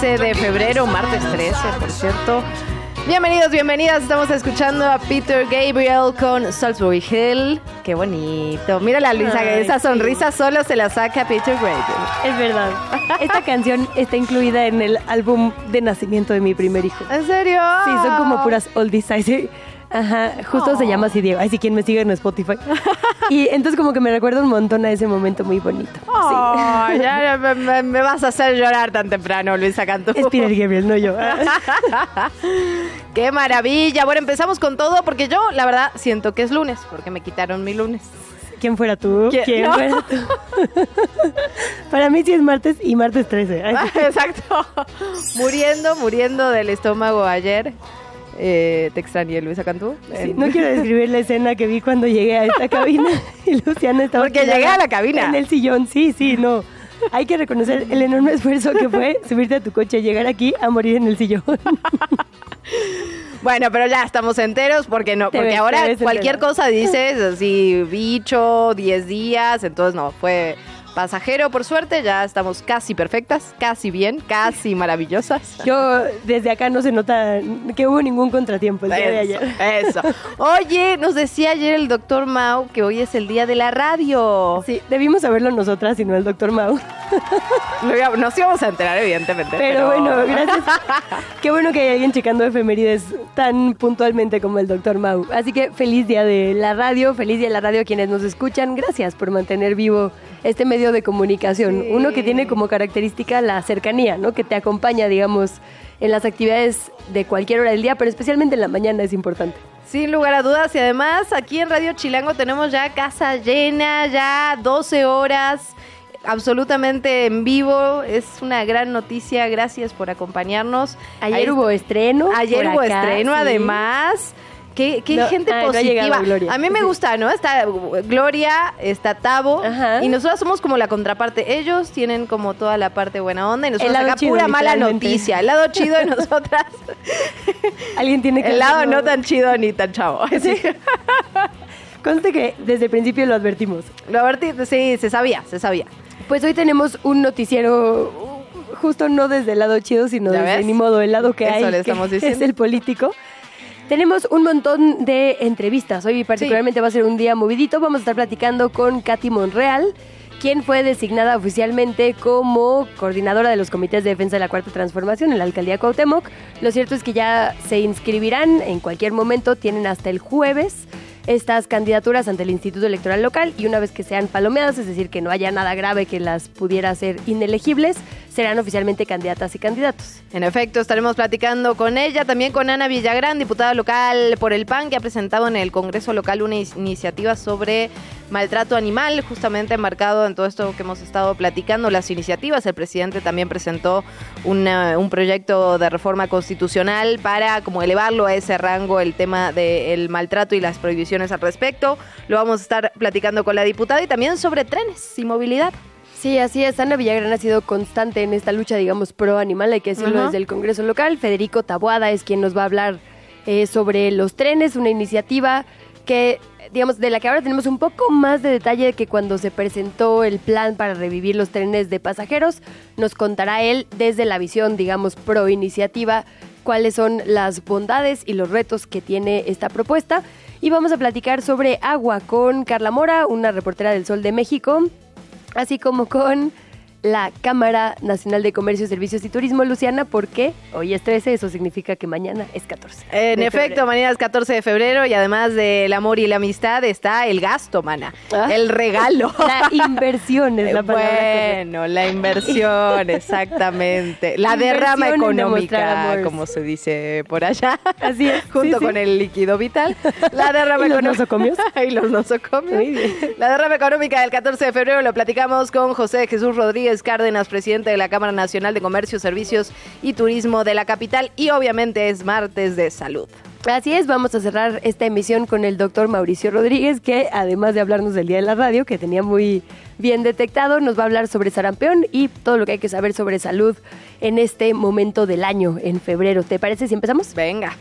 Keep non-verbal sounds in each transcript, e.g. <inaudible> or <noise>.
13 de febrero, martes 13, por cierto. Bienvenidos, bienvenidas. Estamos escuchando a Peter Gabriel con Salisbury Hill. Qué bonito. Mira la Luisa, Ay, esa sí. sonrisa solo se la saca Peter Gabriel. Es verdad. Esta canción está incluida en el álbum de nacimiento de mi primer hijo. ¿En serio? Sí, son como puras oldies. Sí. Ajá, justo se llama así Diego. Ay, si quien me sigue en Spotify. <laughs> <laughs> Y entonces como que me recuerda un montón a ese momento muy bonito. Ay, ya, ya <laughs> me, me- me vas a hacer llorar tan temprano, Luisa Cantú. Es Peter Gabriel, no yo. <laughs> Qué maravilla. Bueno, empezamos con todo porque yo, la verdad, siento que es lunes, porque me quitaron mi lunes. ¿Quién fuera tú? ¿Quién? ¿Quién No. fuera tú? Para mí sí es martes y martes 13. Ay, Exacto. Muriendo, muriendo del estómago ayer. Eh, te extrañé, Luisa Cantú. sí, no quiero describir la escena que vi cuando llegué a esta cabina <laughs> y Luciana estaba... Porque llegué a la cabina. En el sillón, sí, sí, no. Hay que reconocer el enorme esfuerzo que fue subirte a tu coche y llegar aquí a morir en el sillón. <laughs> Bueno, pero ya estamos enteros porque no, Te porque ves- ahora cualquier cosa dices así, bicho, 10 días, entonces no, fue pasajero por suerte, ya estamos casi perfectas, casi bien, casi maravillosas. Yo, desde acá no se nota que hubo ningún contratiempo el día de ayer. eso. Oye, nos decía ayer el doctor Mau que hoy es el día de la radio. Sí, debimos saberlo nosotras y no el doctor Mau. Nos íbamos a enterar, evidentemente. Pero bueno, gracias. Qué bueno que hay alguien checando efemérides tan puntualmente como el doctor Mau. Así que feliz día de la radio, feliz día de la radio a quienes nos escuchan. Gracias por mantener vivo este medio de comunicación. Sí. Uno que tiene como característica la cercanía, ¿no? Que te acompaña, digamos, en las actividades de cualquier hora del día, pero especialmente en la mañana es importante. Sin lugar a dudas. Y además, aquí en Radio Chilango tenemos ya casa llena, ya 12 horas, absolutamente en vivo. Es una gran noticia. Gracias por acompañarnos. Ayer Ahí hubo estreno. Ayer hubo acá, estreno, sí. además. Qué, qué No, gente llegado positiva. Gloria. A mí me gusta, ¿no? Está Gloria, está Tavo. Ajá. Y nosotros somos como la contraparte. Ellos tienen como toda la parte buena onda y nosotros acá chido, pura mala noticia. El lado chido de nosotras. <laughs> Alguien tiene que el lado no tan chido ni tan chavo. <laughs> Sí. <laughs> Conste que desde el principio lo advertimos. Lo advertí, sí, se sabía, se sabía. Pues hoy tenemos un noticiero justo no desde el lado chido, sino ¿Ya desde ves? ni modo el lado que Eso hay, le que diciendo. es el político. Tenemos un montón de entrevistas. Hoy particularmente va a ser un día movidito. Vamos a estar platicando con Katy Monreal, quien fue designada oficialmente como coordinadora de los comités de defensa de la Cuarta Transformación en la Alcaldía Cuauhtémoc. Lo cierto es que ya se inscribirán en cualquier momento, tienen hasta el jueves estas candidaturas ante el Instituto Electoral Local y una vez que sean palomeadas, es decir, que no haya nada grave que las pudiera hacer inelegibles, serán oficialmente candidatas y candidatos. En efecto, estaremos platicando con ella, también con Ana Villagrán, diputada local por el PAN, que ha presentado en el Congreso local una iniciativa sobre maltrato animal, justamente enmarcado en todo esto que hemos estado platicando, las iniciativas. El presidente también presentó un proyecto de reforma constitucional para como elevarlo a ese rango el tema del maltrato y las prohibiciones al respecto. Lo vamos a estar platicando con la diputada y también sobre trenes y movilidad. Sí, así es. Ana Villagrán ha sido constante en esta lucha, digamos, pro animal, hay que decirlo desde el Congreso local. Federico Tabuada es quien nos va a hablar eh, sobre los trenes, una iniciativa que, digamos, de la que ahora tenemos un poco más de detalle que cuando se presentó el plan para revivir los trenes de pasajeros. Nos contará él desde la visión, digamos, pro iniciativa, cuáles son las bondades y los retos que tiene esta propuesta. Y vamos a platicar sobre agua con Carla Mora, una reportera del Sol de México, así como con la Cámara Nacional de Comercio, Servicios y Turismo, Luciana, porque hoy es 13, eso significa que mañana es 14. En efecto, mañana es 14 de febrero y además del amor y la amistad está el gasto, mana, ah. el regalo. <laughs> La inversión es la palabra. Bueno, la inversión, <laughs> exactamente. La derrama económica, como se dice por allá. Así es. <laughs> Junto con el líquido vital. La derrama ¿Y los nosocomios. y los nosocomios. La derrama económica del 14 de febrero lo platicamos con José Jesús Rodríguez Cárdenas, presidente de la Cámara Nacional de Comercio, Servicios y Turismo de la capital y obviamente es martes de salud. Así es, vamos a cerrar esta emisión con el doctor Mauricio Rodríguez, que además de hablarnos del Día de la Radio, que tenía muy bien detectado, nos va a hablar sobre sarampión y todo lo que hay que saber sobre salud en este momento del año, en febrero. ¿Te parece si empezamos? Venga.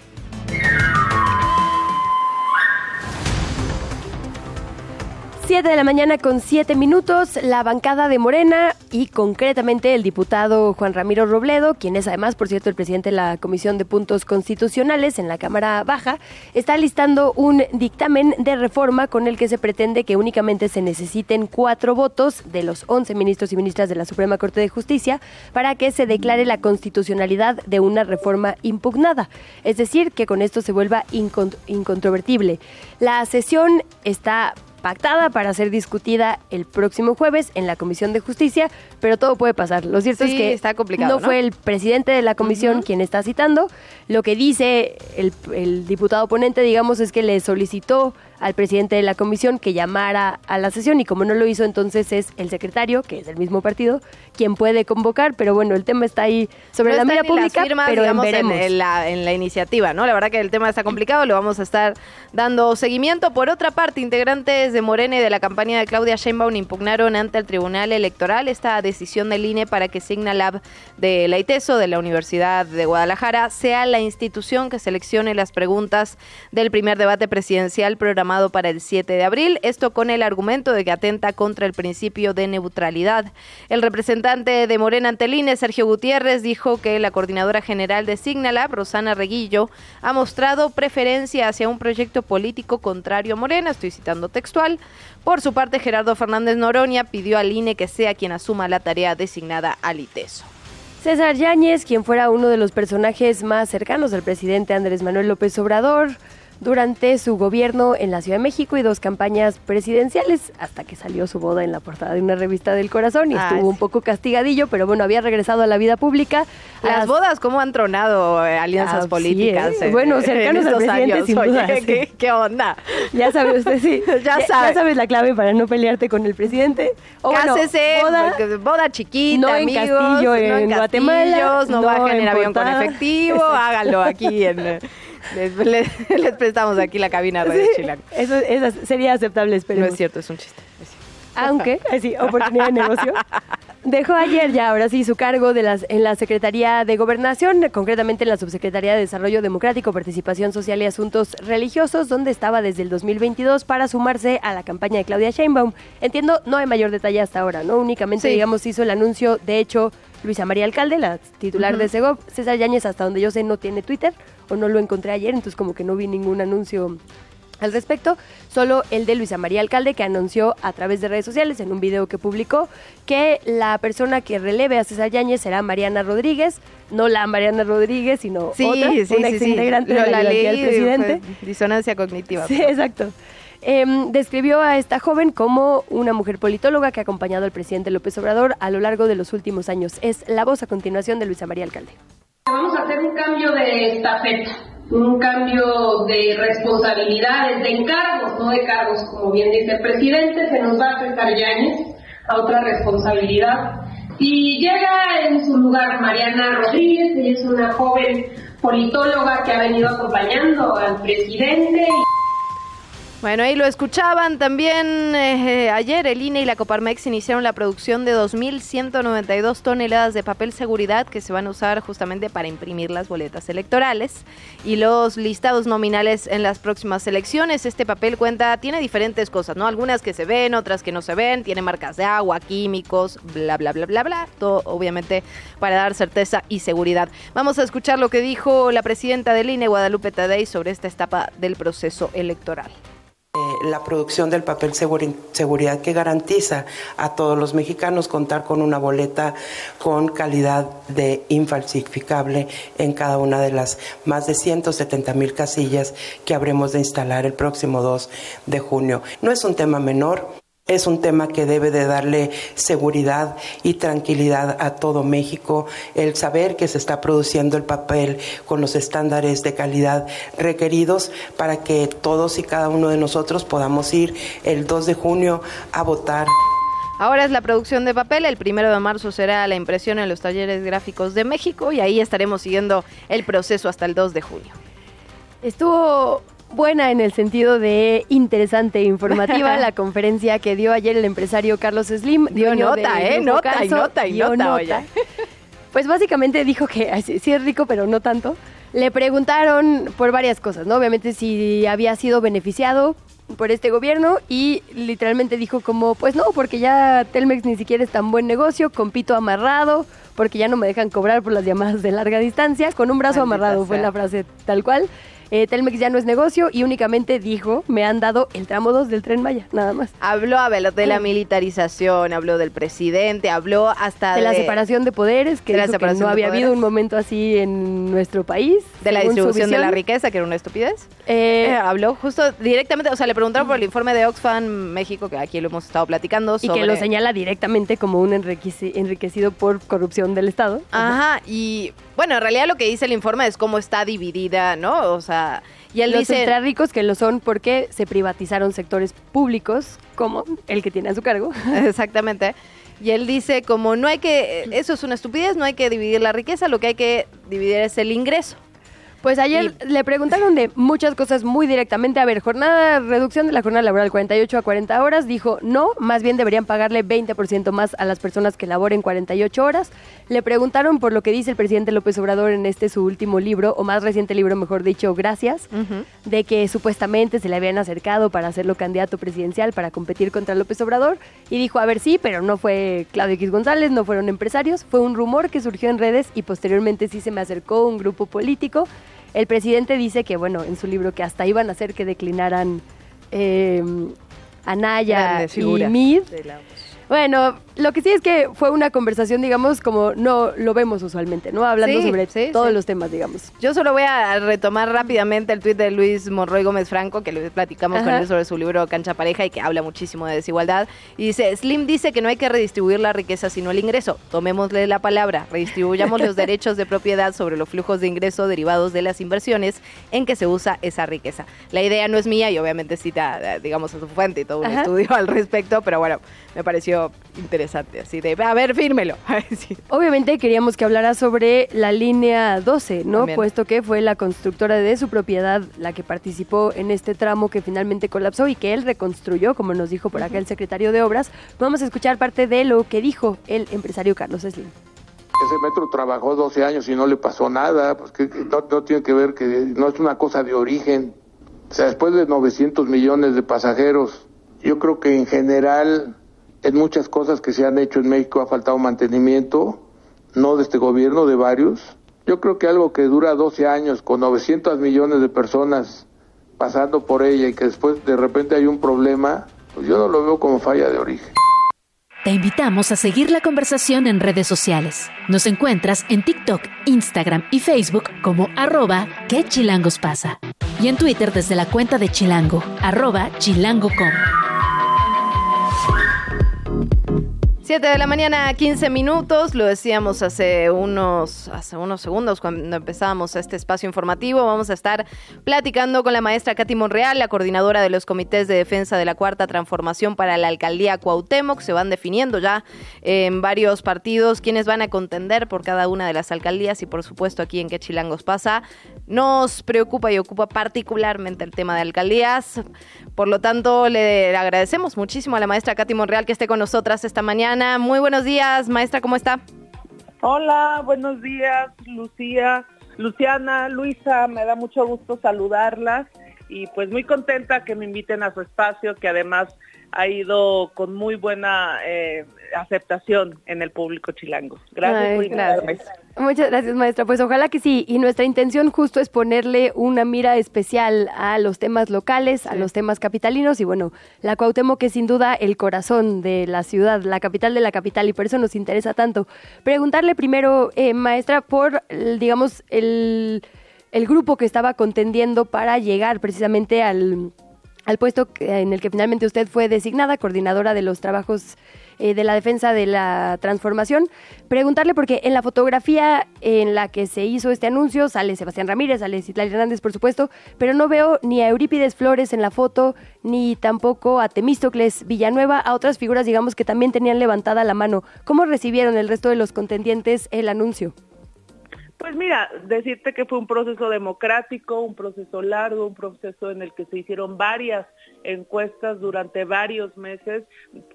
7 de la mañana con 7 minutos, la bancada de Morena y concretamente el diputado Juan Ramiro Robledo, quien es además, por cierto, el presidente de la Comisión de Puntos Constitucionales en la Cámara Baja, está listando un dictamen de reforma con el que se pretende que únicamente se necesiten cuatro votos de los 11 ministros y ministras de la Suprema Corte de Justicia para que se declare la constitucionalidad de una reforma impugnada. Es decir, que con esto se vuelva incontrovertible. La sesión está pactada para ser discutida el próximo jueves en la Comisión de Justicia, pero todo puede pasar. Lo cierto es que está complicado, no, fue el presidente de la comisión quien está citando. Lo que dice el, el diputado ponente, digamos, es que le solicitó al presidente de la comisión que llamara a la sesión y como no lo hizo entonces es el secretario, que es del mismo partido, quien puede convocar, pero bueno, el tema está ahí sobre la mira pública, pero En, la, en la iniciativa, ¿no? La verdad que el tema está complicado, lo vamos a estar dando seguimiento. Por otra parte, integrantes de Morena y de la campaña de Claudia Sheinbaum impugnaron ante el Tribunal Electoral esta decisión del INE para que Signa Lab de la ITESO, de la Universidad de Guadalajara, sea la institución que seleccione las preguntas del primer debate presidencial programado para el 7 de abril, esto con el argumento de que atenta contra el principio de neutralidad. El representante de Morena Anteline, Sergio Gutiérrez, dijo que la coordinadora general de Signalab, Rosana Reguillo, ha mostrado preferencia hacia un proyecto político contrario a Morena, estoy citando textual. Por su parte, Gerardo Fernández Noroña pidió al INE que sea quien asuma la tarea designada al ITESO. César Yáñez, quien fuera uno de los personajes más cercanos al presidente Andrés Manuel López Obrador, durante su gobierno en la Ciudad de México y dos campañas presidenciales, hasta que salió su boda en la portada de una revista del corazón y ah, estuvo un poco castigadillo, pero bueno, había regresado a la vida pública. Las, bodas, ¿cómo han tronado eh, alianzas políticas? ¿eh? bueno, cercanos al presidente, sin duda. ¿qué, onda? Ya sabe usted, sí. <laughs> ya, ya, sabes la clave para no pelearte con el presidente. O Cásese, boda, boda chiquita, no en Castillo, en, Guatemala. No, bajen en avión con efectivo, háganlo aquí en... <laughs> <laughs> Les, prestamos aquí la cabina de Chilango. Eso, sería aceptable, esperemos. No es cierto, es un chiste. Aunque, sí, oportunidad de negocio. <laughs> Dejó ayer ya, ahora sí, su cargo de las, en la Secretaría de Gobernación, concretamente en la Subsecretaría de Desarrollo Democrático, Participación Social y Asuntos Religiosos, donde estaba desde el 2022 para sumarse a la campaña de Claudia Sheinbaum. Entiendo, no hay mayor detalle hasta ahora, ¿no? Únicamente, digamos, hizo el anuncio, de hecho, Luisa María Alcalde, la titular de Segov. César Yáñez, hasta donde yo sé, no tiene Twitter o no lo encontré ayer, entonces como que no vi ningún anuncio al respecto, solo el de Luisa María Alcalde que anunció a través de redes sociales en un video que publicó que la persona que releve a César Yáñez será Mariana Rodríguez, no la Mariana Rodríguez, sino otra, una ex integrante de la, ley del presidente. Disonancia cognitiva. Sí, exacto. Em, describió a esta joven como una mujer politóloga que ha acompañado al presidente López Obrador a lo largo de los últimos años. Es la voz a continuación de Luisa María Alcalde. Vamos a hacer un cambio de estafeta, un cambio de responsabilidades, de encargos, no de cargos, como bien dice el presidente, se nos va a acercar Yáñez a otra responsabilidad. Y llega en su lugar Mariana Rodríguez, ella es una joven politóloga que ha venido acompañando al presidente. Bueno, ahí lo escuchaban también eh, ayer el INE y la Coparmex iniciaron la producción de 2.192 toneladas de papel seguridad que se van a usar justamente para imprimir las boletas electorales y los listados nominales en las próximas elecciones. Este papel cuenta, tiene diferentes cosas, ¿no? Algunas que se ven, otras que no se ven, tiene marcas de agua, químicos, bla, bla, bla, bla, bla. Todo obviamente para dar certeza y seguridad. Vamos a escuchar lo que dijo la presidenta del INE, Guadalupe Tadei, sobre esta etapa del proceso electoral. La producción del papel seguridad que garantiza a todos los mexicanos contar con una boleta con calidad de infalsificable en cada una de las más de 170 mil casillas que habremos de instalar el próximo 2 de junio. No es un tema menor. Es un tema que debe de darle seguridad y tranquilidad a todo México, el saber que se está produciendo el papel con los estándares de calidad requeridos para que todos y cada uno de nosotros podamos ir el 2 de junio a votar. Ahora es la producción de papel, el primero de marzo será la impresión en los talleres gráficos de México y ahí estaremos siguiendo el proceso hasta el 2 de junio. Estuvo buena en el sentido de interesante e informativa <laughs> la conferencia que dio ayer el empresario Carlos Slim. Dio nota, ¿eh? Nota y nota y nota, <laughs> Pues básicamente dijo que sí es rico, pero no tanto. Le preguntaron por varias cosas, ¿no? Obviamente si había sido beneficiado por este gobierno y literalmente dijo como, pues no, porque ya Telmex ni siquiera es tan buen negocio, compito amarrado, porque ya no me dejan cobrar por las llamadas de larga distancia, con un brazo amarrado fue la frase tal cual. Eh, Telmex ya no es negocio y únicamente dijo, me han dado el tramo 2 del tren Maya, nada más. Habló de la militarización, habló del presidente, habló hasta de... la separación de poderes, que, no había habido un momento así en nuestro país. De la distribución de la riqueza, que era una estupidez. Eh, eh, habló justo directamente, o sea, le preguntaron por el informe de Oxfam México, que aquí lo hemos estado platicando. Y que lo señala directamente como un enriquecido por corrupción del Estado. Ajá, y bueno, en realidad lo que dice el informe es cómo está dividida, ¿no? O sea, y él los dice... ultra ricos que lo son porque se privatizaron sectores públicos como el que tiene a su cargo. <laughs> Exactamente. Y él dice como no hay que, eso es una estupidez, no hay que dividir la riqueza, lo que hay que dividir es el ingreso. Pues ayer le preguntaron de muchas cosas muy directamente. A ver, jornada, reducción de la jornada laboral 48 a 40 horas. Dijo no, más bien deberían pagarle 20% más a las personas que laboren 48 horas. Le preguntaron por lo que dice el presidente López Obrador en este su último libro, o más reciente libro, mejor dicho, Gracias, de que supuestamente se le habían acercado para hacerlo candidato presidencial para competir contra López Obrador. Y dijo, a ver, sí, pero no fue Claudio X González, no fueron empresarios. Fue un rumor que surgió en redes y posteriormente sí se me acercó un grupo político. El presidente dice que, bueno, en su libro que hasta iban a hacer que declinaran eh, Anaya y Mid. Bueno, lo que sí es que fue una conversación, digamos, como no lo vemos usualmente, ¿no? Hablando sobre todos los temas, digamos. Yo solo voy a retomar rápidamente el tuit de Luis Monroy Gómez Franco, que lo platicamos con él sobre su libro Cancha Pareja y que habla muchísimo de desigualdad. Y dice, Slim dice que no hay que redistribuir la riqueza sino el ingreso. Tomémosle la palabra, redistribuyamos los <laughs> derechos de propiedad sobre los flujos de ingreso derivados de las inversiones en que se usa esa riqueza. La idea no es mía y obviamente cita, digamos, a su fuente y todo un estudio al respecto, pero bueno, me pareció interesante así de, a ver, fírmelo. <laughs> Obviamente queríamos que hablara sobre la línea 12, ¿no? Puesto que fue la constructora de su propiedad la que participó en este tramo que finalmente colapsó y que él reconstruyó, como nos dijo por acá el secretario de Obras. Vamos a escuchar parte de lo que dijo el empresario Carlos Slim. Ese metro trabajó 12 años y no le pasó nada, pues que, no, no tiene que ver que no es una cosa de origen. O sea, después de 900 millones de pasajeros, yo creo que en general en muchas cosas que se han hecho en México ha faltado mantenimiento, no de este gobierno, de varios. Yo creo que algo que dura 12 años con 900 millones de personas pasando por ella y que después de repente hay un problema, pues yo no lo veo como falla de origen. Te invitamos a seguir la conversación en redes sociales. Nos encuentras en TikTok, Instagram y Facebook como arroba que chilangos pasa. y en Twitter desde la cuenta de Chilango, arroba chilango.com. 7 de la mañana, 15 minutos. Lo decíamos hace unos, hace unos segundos cuando empezábamos este espacio informativo. Vamos a estar platicando con la maestra Katy Monreal, la coordinadora de los comités de defensa de la Cuarta Transformación para la Alcaldía Cuauhtémoc. Se van definiendo ya en varios partidos quienes van a contender por cada una de las alcaldías y por supuesto aquí en Quechilangos pasa. Nos preocupa y ocupa particularmente el tema de alcaldías. Por lo tanto, le agradecemos muchísimo a la maestra Katy Monreal que esté con nosotras esta mañana. Muy buenos días, maestra, ¿cómo está? Hola, buenos días, Lucía, Luciana, Luisa, me da mucho gusto saludarlas y pues muy contenta que me inviten a su espacio, que además ha ido con muy buena eh, aceptación en el público chilango. Gracias por invitarme. Muchas gracias, maestra. Pues ojalá que sí. Y nuestra intención justo es ponerle una mira especial a los temas locales, a los temas capitalinos. Y bueno, la Cuauhtémoc es sin duda el corazón de la ciudad, la capital de la capital, y por eso nos interesa tanto. Preguntarle primero, eh, maestra, por, digamos, el, el grupo que estaba contendiendo para llegar precisamente al al puesto en el que finalmente usted fue designada, coordinadora de los trabajos eh, de la defensa de la transformación. Preguntarle, porque en la fotografía en la que se hizo este anuncio sale Sebastián Ramírez, sale Citlali Hernández, por supuesto, pero no veo ni a Eurípides Flores en la foto, ni tampoco a Temístocles Villanueva, a otras figuras, digamos, que también tenían levantada la mano. ¿Cómo recibieron el resto de los contendientes el anuncio? Pues mira, decirte que fue un proceso democrático, un proceso largo, un proceso en el que se hicieron varias encuestas durante varios meses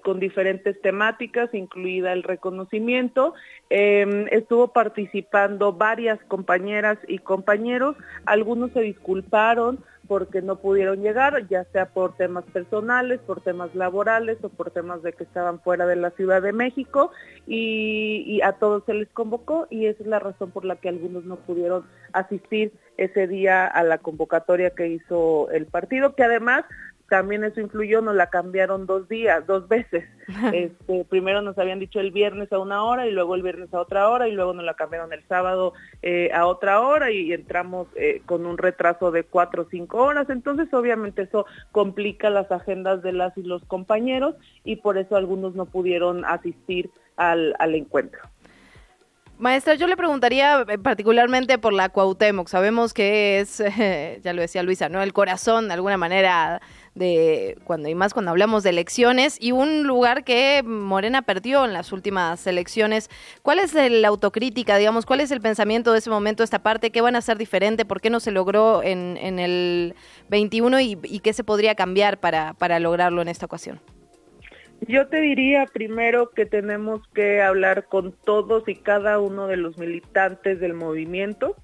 con diferentes temáticas, incluida el reconocimiento. Em, estuvo participando varias compañeras y compañeros, algunos se disculparon, porque no pudieron llegar, ya sea por temas personales, por temas laborales o por temas de que estaban fuera de la Ciudad de México y, a todos se les convocó y esa es la razón por la que algunos no pudieron asistir ese día a la convocatoria que hizo el partido, que además también eso influyó, nos la cambiaron dos días, dos veces. <laughs> Este, primero nos habían dicho el viernes a una hora y luego el viernes a otra hora y luego nos la cambiaron el sábado eh, a otra hora y, entramos eh, con un retraso de cuatro o cinco horas. Entonces obviamente eso complica las agendas de las y los compañeros y por eso algunos no pudieron asistir al, al encuentro. Maestra, yo le preguntaría eh, particularmente por la Cuauhtémoc. Sabemos que es, <laughs> ya lo decía Luisa, ¿no? El corazón, de alguna manera, de cuando y más cuando hablamos de elecciones y un lugar que Morena perdió en las últimas elecciones. ¿Cuál es la autocrítica, digamos? ¿Cuál es el pensamiento de ese momento, esta parte? ¿Qué van a hacer diferente? ¿Por qué no se logró en, el 21 y, y qué se podría cambiar para, para lograrlo en esta ocasión? Yo te diría primero que tenemos que hablar con todos y cada uno de los militantes del movimiento.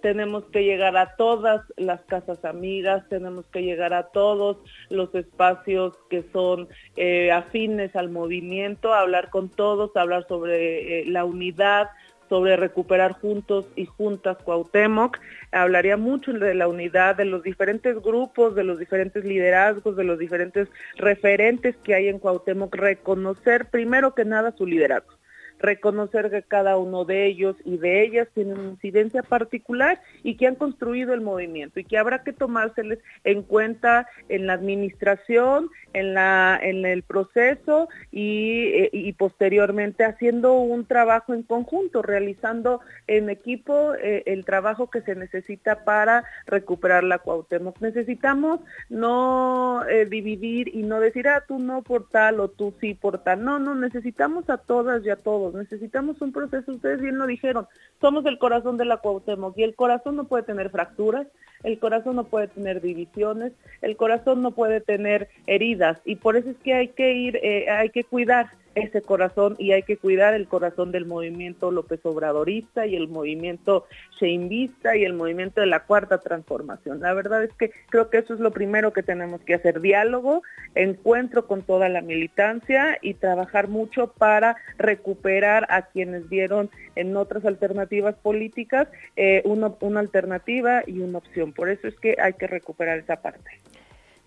Tenemos que llegar a todas las casas amigas, tenemos que llegar a todos los espacios que son eh, afines al movimiento, hablar con todos, hablar sobre eh, la unidad, sobre recuperar juntos y juntas Cuauhtémoc. Hablaría mucho de la unidad de los diferentes grupos, de los diferentes liderazgos, de los diferentes referentes que hay en Cuauhtémoc, reconocer primero que nada su liderazgo reconocer que cada uno de ellos y de ellas tiene una incidencia particular y que han construido el movimiento y que habrá que tomárseles en cuenta en la administración, en, la, en el proceso y, eh, y posteriormente haciendo un trabajo en conjunto, realizando en equipo eh, el trabajo que se necesita para recuperar la Cuauhtémoc. Necesitamos no eh, dividir y no decir, ah, tú no por tal o tú sí por tal. No, no, necesitamos a todas y a todos necesitamos un proceso, ustedes bien lo dijeron, somos el corazón de la Cuauhtémoc y el corazón no puede tener fracturas, el corazón no puede tener divisiones, el corazón no puede tener heridas y por eso es que hay que ir, eh, hay que cuidar ese corazón y hay que cuidar el corazón del movimiento López Obradorista y el movimiento Sheinvista y el movimiento de la cuarta transformación. La verdad es que creo que eso es lo primero que tenemos que hacer, diálogo, encuentro con toda la militancia y trabajar mucho para recuperar a quienes vieron en otras alternativas políticas eh, una, una alternativa y una opción. Por eso es que hay que recuperar esa parte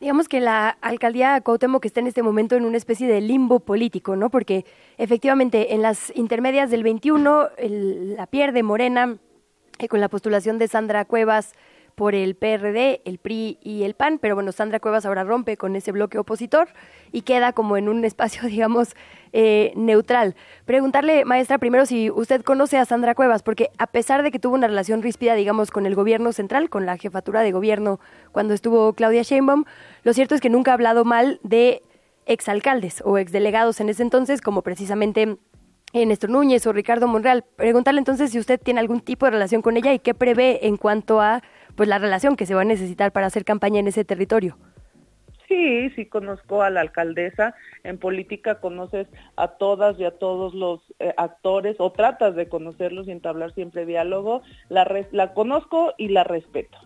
digamos que la alcaldía que está en este momento en una especie de limbo político, ¿no? Porque efectivamente en las intermedias del 21 la pierde Morena eh, con la postulación de Sandra Cuevas por el PRD, el PRI y el PAN, pero bueno, Sandra Cuevas ahora rompe con ese bloque opositor y queda como en un <laughs> espacio, digamos, eh, neutral. Preguntarle, maestra, primero si usted conoce a Sandra Cuevas, porque a pesar de que tuvo una relación ríspida, digamos, con el gobierno central, con la jefatura de gobierno cuando estuvo Claudia Sheinbaum, lo cierto es que nunca ha hablado mal de exalcaldes o exdelegados en ese entonces, como precisamente Néstor Núñez o Ricardo Monreal. Preguntarle entonces si usted tiene algún tipo de relación con ella y qué prevé en cuanto a pues la relación que se va a necesitar para hacer campaña en ese territorio. Sí, sí conozco a la alcaldesa. En política conoces a todas y a todos los eh, actores o tratas de conocerlos y entablar siempre diálogo. La, la conozco y la respeto.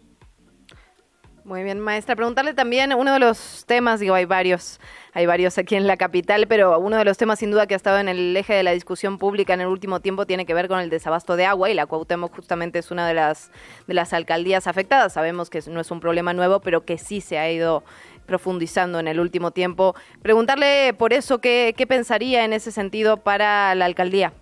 Muy bien, maestra. Preguntarle también uno de los temas, digo, hay varios, hay varios aquí en la capital, pero uno de los temas sin duda que ha estado en el eje de la discusión pública en el último tiempo tiene que ver con el desabasto de agua y la Cuauhtémoc justamente es una de las de las alcaldías afectadas. Sabemos que no es un problema nuevo, pero que sí se ha ido profundizando en el último tiempo. Preguntarle por eso qué, qué pensaría en ese sentido para la alcaldía.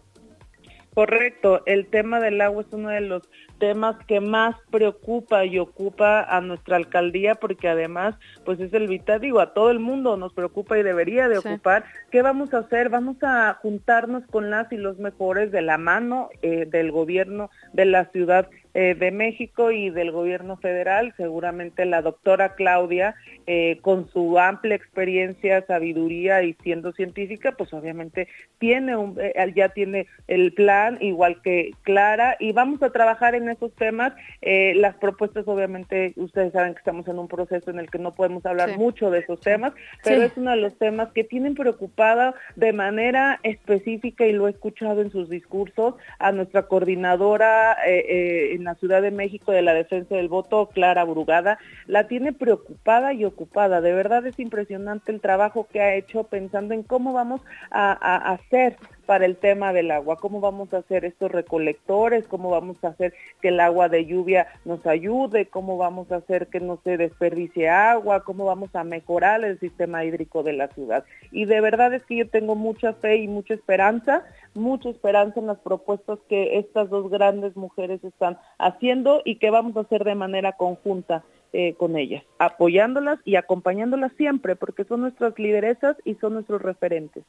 Correcto, el tema del agua es uno de los temas que más preocupa y ocupa a nuestra alcaldía porque además pues es el vital, digo, a todo el mundo nos preocupa y debería de ocupar. ¿Qué vamos a hacer? Vamos a juntarnos con las y los mejores de la mano eh, del gobierno de la ciudad eh, de México y del gobierno federal, seguramente la doctora Claudia, eh, con su amplia experiencia, sabiduría y siendo científica, pues obviamente tiene un, eh, ya tiene el plan, igual que Clara, y vamos a trabajar en esos temas. las propuestas, obviamente, ustedes saben que estamos en un proceso en el que no podemos hablar mucho de esos temas, pero es uno de los temas que tienen preocupada de manera específica, y lo he escuchado en sus discursos, a nuestra coordinadora en la Ciudad de México de la defensa del voto, Clara Brugada, la tiene preocupada y ocupada. De verdad es impresionante el trabajo que ha hecho pensando en cómo vamos a, a hacer para el tema del agua, cómo vamos a hacer estos recolectores, cómo vamos a hacer que el agua de lluvia nos ayude, cómo vamos a hacer que no se desperdicie agua, cómo vamos a mejorar el sistema hídrico de la ciudad. Y de verdad es que yo tengo mucha fe y mucha esperanza, mucha esperanza en las propuestas que estas dos grandes mujeres están haciendo y que vamos a hacer de manera conjunta. Eh, con ellas, apoyándolas y acompañándolas siempre, porque son nuestras lideresas y son nuestros referentes.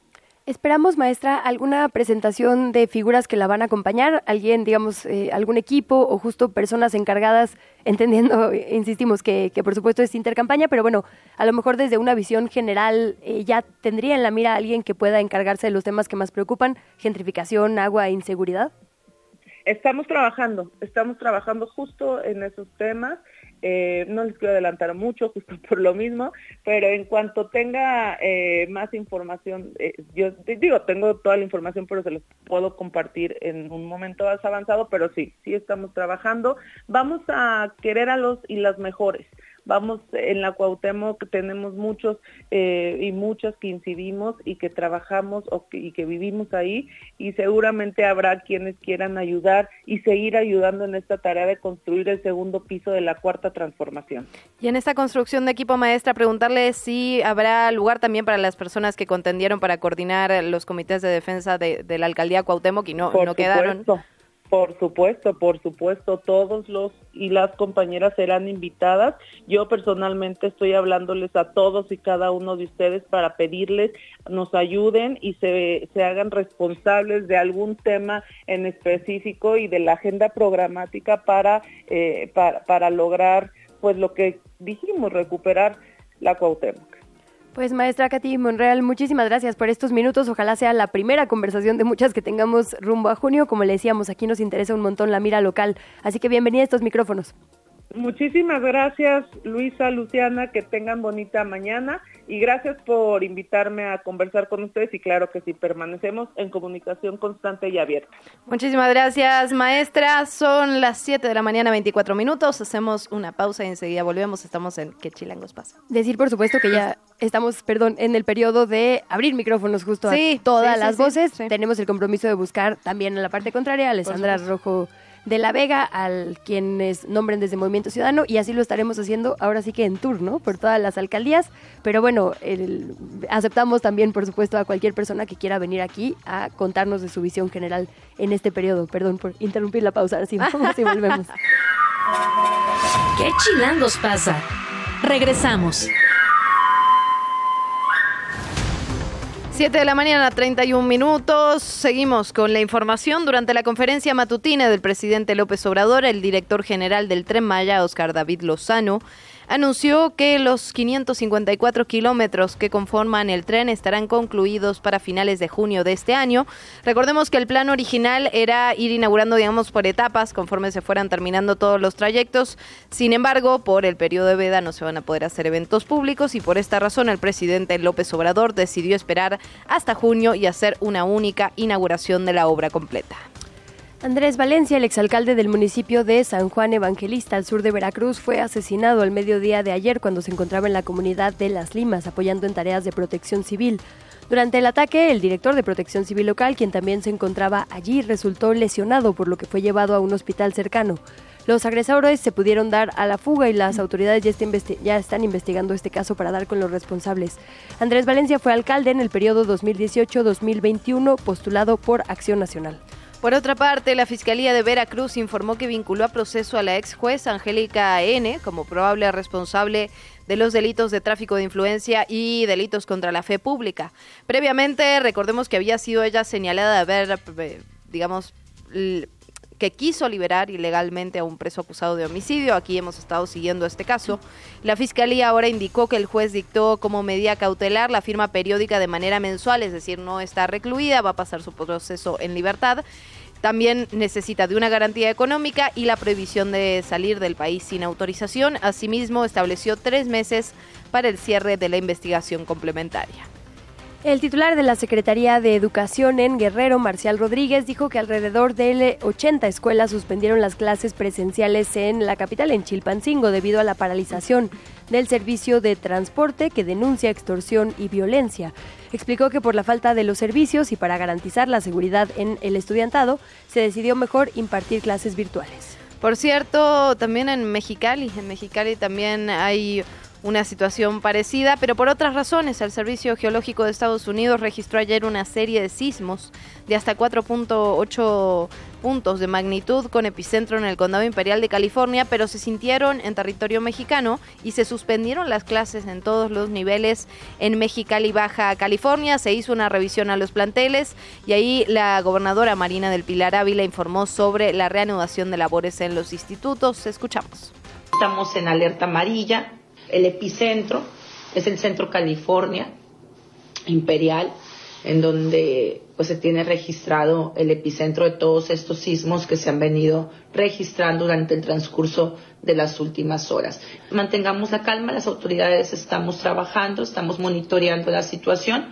Esperamos, maestra, alguna presentación de figuras que la van a acompañar, alguien, digamos, eh, algún equipo o justo personas encargadas, <laughs> entendiendo, insistimos, que, que, por supuesto es intercampaña, pero bueno, a lo mejor desde una visión general eh, ya tendría en la mira alguien que pueda encargarse de los temas que más preocupan, gentrificación, agua, inseguridad. Estamos trabajando, estamos trabajando justo en esos temas eh, no les quiero adelantar mucho, justo <laughs> por lo mismo, pero en cuanto tenga eh, más información, eh, yo digo, tengo toda la información, pero se los puedo compartir en un momento más avanzado, pero sí, sí estamos trabajando. Vamos a querer a los y las mejores vamos en la Cuauhtémoc tenemos muchos eh, y muchas que incidimos y que trabajamos y que vivimos ahí y seguramente habrá quienes quieran ayudar y seguir ayudando en esta tarea de construir el segundo piso de la cuarta transformación. Y en esta construcción de equipo maestra, preguntarle si habrá lugar también para las personas que contendieron para coordinar los comités de defensa de, la alcaldía Cuauhtémoc y no, no quedaron. Por supuesto, por supuesto, todos los y las compañeras serán invitadas. Yo personalmente estoy hablándoles a todos y cada uno de ustedes para pedirles nos ayuden y se, se hagan responsables de algún tema en específico y de la agenda programática para, eh, para, para lograr pues lo que dijimos, recuperar la Cuauhtémoc. Pues maestra Katy Monreal, muchísimas gracias por estos minutos. Ojalá sea la primera conversación de muchas que tengamos rumbo a junio. Como le decíamos, aquí nos interesa un montón la mira local. Así que bienvenida a estos micrófonos. Muchísimas gracias, Luisa, Luciana, que tengan bonita mañana y gracias por invitarme a conversar con ustedes y claro que sí, permanecemos en comunicación constante y abierta. Muchísimas gracias, maestra. Son las 7 de la mañana, 24 minutos. Hacemos una pausa y enseguida volvemos. Estamos en ¿Qué chilangos pasa? Decir, por supuesto, que ya estamos, perdón, en el periodo de abrir micrófonos justo a todas las voces. Tenemos el compromiso de buscar también en la parte contraria a Alessandra Rojo de La Vega, al quienes nombren desde Movimiento Ciudadano, y así lo estaremos haciendo ahora sí que en tour, ¿no? Por todas las alcaldías. Pero bueno, aceptamos también, por supuesto, a cualquier persona que quiera venir aquí a contarnos de su visión general en este periodo. Perdón por interrumpir la pausa, ahora sí, vamos y volvemos. <laughs> ¿Qué chilangos pasa? Regresamos. 7 de la mañana, 31 minutos. Seguimos con la información. Durante la conferencia matutina del presidente López Obrador, el director general del Tren Maya, Oscar David Lozano, anunció que los 554 kilómetros que conforman el tren estarán concluidos para finales de junio de este año. Recordemos que el plan original era ir inaugurando, digamos, por etapas conforme se fueran terminando todos los trayectos. Sin embargo, por el periodo de veda no se van a poder hacer eventos públicos y por esta razón el presidente López Obrador decidió esperar hasta junio y hacer una única inauguración de la obra completa. Andrés Valencia, el exalcalde del municipio de San Juan Evangelista, al sur de Veracruz, fue asesinado al mediodía de ayer cuando se encontraba en la comunidad de Las Limas apoyando en tareas de protección civil. Durante el ataque, el director de protección civil local, quien también se encontraba allí, resultó lesionado, por lo que fue llevado a un hospital cercano. Los agresores se pudieron dar a la fuga y las autoridades ya, están investigando este caso para dar con los responsables. Andrés Valencia fue alcalde en el periodo 2018-2021, postulado por Acción Nacional. Por otra parte, la Fiscalía de Veracruz informó que vinculó a proceso a la ex juez Angélica N como probable responsable de los delitos de tráfico de influencia y delitos contra la fe pública. Previamente, recordemos que había sido ella señalada de haber, eh, digamos, que quiso liberar ilegalmente a un preso acusado de homicidio. Aquí hemos estado siguiendo este caso. La Fiscalía ahora indicó que el juez dictó como medida cautelar la firma periódica de manera mensual, es decir, no está recluida, va a pasar su proceso en libertad. También necesita de una garantía económica y la prohibición de salir del país sin autorización. Asimismo, estableció tres meses para el cierre de la investigación complementaria. El titular de la Secretaría de Educación en Guerrero, Marcial Rodríguez, dijo que alrededor de 80 escuelas suspendieron las clases presenciales en la capital, en Chilpancingo, debido a la paralización del servicio de transporte que denuncia extorsión y violencia. Explicó que por la falta de los servicios y para garantizar la seguridad en el estudiantado, se decidió mejor impartir clases virtuales. Por cierto, también en Mexicali, en Mexicali también hay una situación parecida, pero por otras razones. El Servicio Geológico de Estados Unidos registró ayer una serie de sismos de hasta 4.8 puntos de magnitud con epicentro en el Condado Imperial de California, pero se sintieron en territorio mexicano y se suspendieron las clases en todos los niveles en Mexicali, Baja California. Se hizo una revisión a los planteles y ahí la gobernadora Marina del Pilar Ávila informó sobre la reanudación de labores en los institutos. Escuchamos. Estamos en alerta amarilla el epicentro es el centro California Imperial, en donde pues se tiene registrado el epicentro de todos estos sismos que se han venido registrando durante el transcurso de las últimas horas. Mantengamos la calma, las autoridades estamos trabajando, estamos monitoreando la situación.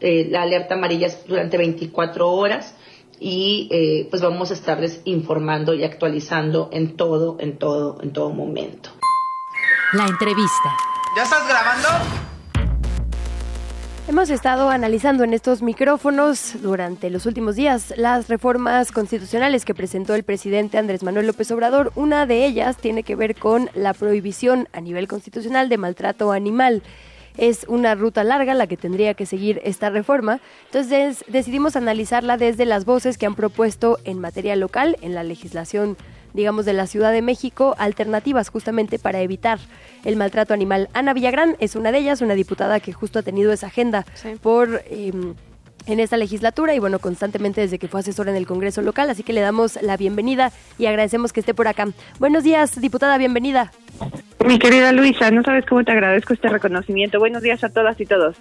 Eh, la alerta amarilla es durante 24 horas y eh, pues vamos a estarles informando y actualizando en todo, en todo, en todo momento. La entrevista. ¿Ya estás grabando? Hemos estado analizando en estos micrófonos durante los últimos días las reformas constitucionales que presentó el presidente Andrés Manuel López Obrador. Una de ellas tiene que ver con la prohibición a nivel constitucional de maltrato animal. Es una ruta larga la que tendría que seguir esta reforma. Entonces decidimos analizarla desde las voces que han propuesto en materia local, en la legislación digamos, de la Ciudad de México, alternativas justamente para evitar el maltrato animal. Ana Villagrán es una de ellas, una diputada que justo ha tenido esa agenda por... Em, en esta legislatura y bueno, constantemente desde que fue asesora en el Congreso local, así que le damos la bienvenida y agradecemos que esté por acá. Buenos días, diputada, bienvenida. Mi querida Luisa, no sabes cómo te agradezco este reconocimiento. Buenos días a todas y todos.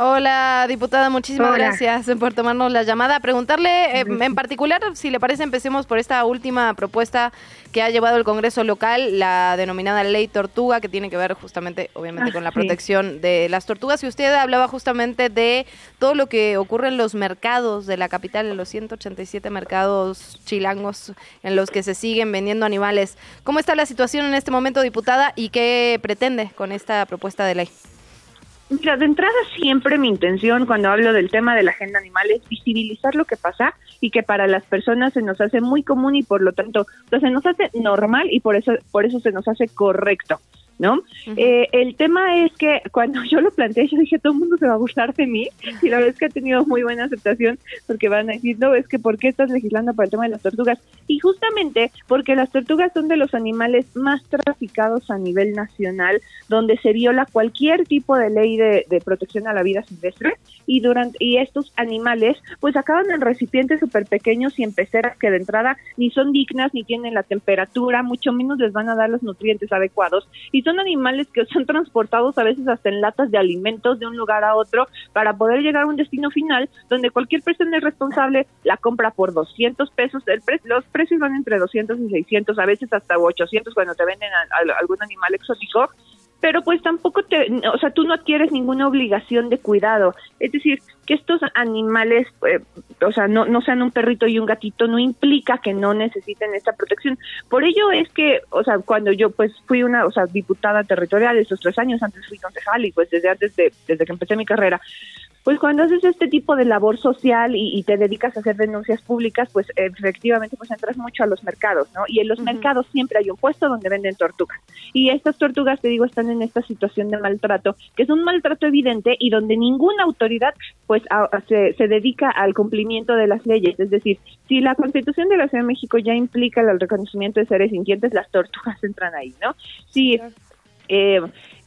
Hola, diputada, muchísimas gracias por tomarnos la llamada. Preguntarle eh, en particular, si le parece, empecemos por esta última propuesta que ha llevado el Congreso local, la denominada Ley Tortuga, que tiene que ver justamente, obviamente, con la protección de las tortugas. Y usted hablaba justamente de todo lo que ocurre en los mercados de la capital, en los 187 mercados chilangos en los que se siguen vendiendo animales. ¿Cómo está la situación en este momento, diputada, y qué pretende con esta propuesta de ley? Mira, de entrada siempre mi intención cuando hablo del tema de la agenda animal es visibilizar lo que pasa y que para las personas se nos hace muy común y por lo tanto se nos hace normal y por eso por eso se nos hace correcto. ¿No? Eh, el tema es que cuando yo lo planteé, yo dije, todo el mundo se va a burlar de mí, y la verdad es que ha tenido muy buena aceptación, porque van a decir, no, es que ¿por qué estás legislando para el tema de las tortugas? Y justamente porque las tortugas son de los animales más traficados a nivel nacional, donde se viola cualquier tipo de ley de, de protección a la vida silvestre, y durante y estos animales pues acaban en recipientes súper pequeños y en peceras que de entrada ni son dignas ni tienen la temperatura, mucho menos les van a dar los nutrientes adecuados y son animales que son transportados a veces hasta en latas de alimentos de un lugar a otro para poder llegar a un destino final donde cualquier persona responsable la compra por 200 pesos, el los precios van entre 200 y 600, a veces hasta 800 cuando te venden algún animal exótico pero pues tampoco te, o sea, tú no adquieres ninguna obligación de cuidado. Es decir, que estos animales, eh, o sea, no, no sean un perrito y un gatito, no implica que no necesiten esta protección. Por ello es que, o sea, cuando yo pues fui una, o sea, diputada territorial estos tres años, antes fui concejal y pues desde antes de, desde que empecé mi carrera, pues cuando haces este tipo de labor social y, te dedicas a hacer denuncias públicas, pues efectivamente pues entras mucho a los mercados, ¿no? Y en los mercados siempre hay un puesto donde venden tortugas. Y estas tortugas, te digo, están en esta situación de maltrato, que es un maltrato evidente y donde ninguna autoridad pues se, se dedica al cumplimiento de las leyes. Es decir, si la Constitución de la Ciudad de México ya implica el reconocimiento de seres sintientes, las tortugas entran ahí, ¿no? Sí. Eh,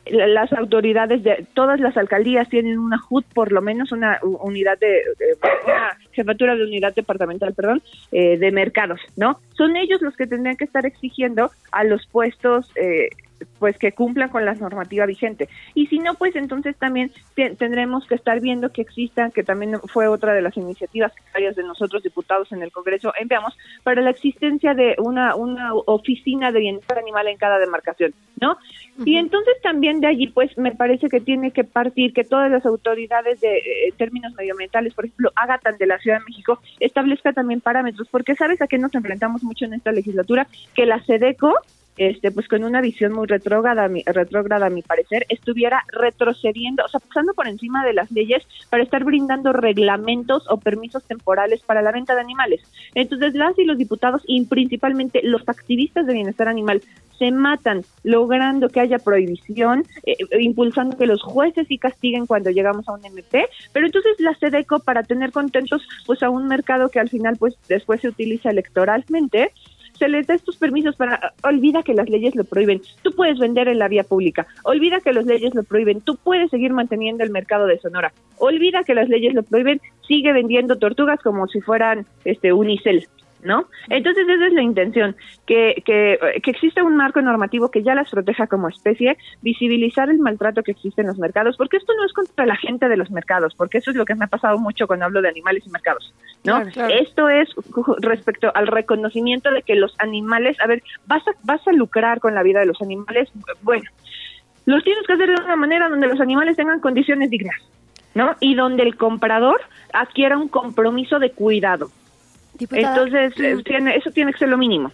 las autoridades de todas las alcaldías tienen una HUD, por lo menos una unidad de, una jefatura de unidad departamental, perdón, eh, de mercados, ¿no? Son ellos los que tendrían que estar exigiendo a los puestos eh, pues que cumplan con la normativa vigente. Y si no, pues entonces también tendremos que estar viendo que existan, que también fue otra de las iniciativas que varios de nosotros diputados en el Congreso enviamos, para la existencia de una, una oficina de bienestar animal en cada demarcación, ¿no? Y entonces también de allí, pues me parece que tiene que partir que todas las autoridades de eh, términos medioambientales, por ejemplo, Agatan de la Ciudad de México, establezca también parámetros, porque sabes a qué nos enfrentamos mucho en esta legislatura, que la SEDECO este, pues con una visión muy retrógrada, retrógrada a mi parecer, estuviera retrocediendo, o sea, pasando por encima de las leyes para estar brindando reglamentos o permisos temporales para la venta de animales. Entonces, las y los diputados y principalmente los activistas de bienestar animal se matan logrando que haya prohibición, eh, impulsando que los jueces sí castiguen cuando llegamos a un MP, pero entonces la SEDECO para tener contentos pues a un mercado que al final pues después se utiliza electoralmente, se les da estos permisos para, olvida que las leyes lo prohíben, tú puedes vender en la vía pública, olvida que las leyes lo prohíben, tú puedes seguir manteniendo el mercado de Sonora, olvida que las leyes lo prohíben, sigue vendiendo tortugas como si fueran este unicel, ¿no? Entonces esa es la intención, que, que, que exista un marco normativo que ya las proteja como especie, visibilizar el maltrato que existe en los mercados, porque esto no es contra la gente de los mercados, porque eso es lo que me ha pasado mucho cuando hablo de animales y mercados, ¿no? Esto es respecto al reconocimiento de que los animales, a ver, vas a, vas a lucrar con la vida de los animales, bueno, los tienes que hacer de una manera donde los animales tengan condiciones dignas, ¿no? Y donde el comprador adquiera un compromiso de cuidado. Entonces, eh, tiene, eso tiene que ser lo mínimo.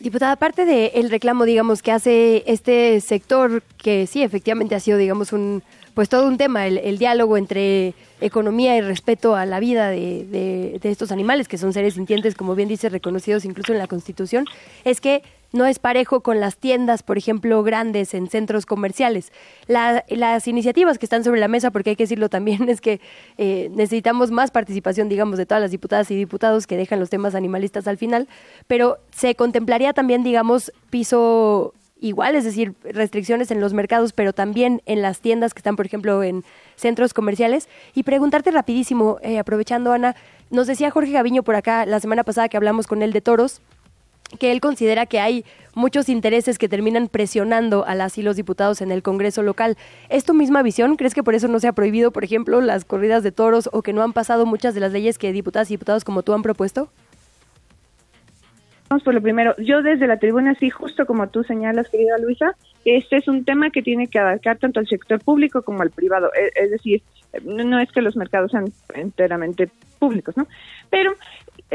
Diputada, aparte del reclamo, digamos, que hace este sector, que sí, efectivamente ha sido, digamos, un pues todo un tema, el, diálogo entre economía y respeto a la vida de, de, estos animales, que son seres sintientes, como bien dice, reconocidos incluso en la Constitución, es que no es parejo con las tiendas, por ejemplo, grandes en centros comerciales. las iniciativas que están sobre la mesa, porque hay que decirlo también, <laughs> es que eh, necesitamos más participación, digamos, de todas las diputadas y diputados que dejan los temas animalistas al final, pero se contemplaría también, digamos, piso igual, es decir, restricciones en los mercados, pero también en las tiendas que están, por ejemplo, en centros comerciales. Y preguntarte rapidísimo, eh, aprovechando, Ana, nos decía Jorge Gaviño por acá la semana pasada que hablamos con él de toros, que él considera que hay muchos intereses que terminan presionando a las y los diputados en el Congreso local. ¿Es tu misma visión? ¿Crees que por eso no se ha prohibido, por ejemplo, las corridas de toros o que no han pasado muchas de las leyes que diputadas y diputados como tú han propuesto? Vamos por lo primero. Yo desde la tribuna, sí, justo como tú señalas, querida Luisa, este es un tema que tiene que abarcar tanto al sector público como al privado. E, es, decir, no es que los mercados sean enteramente públicos, ¿no? Pero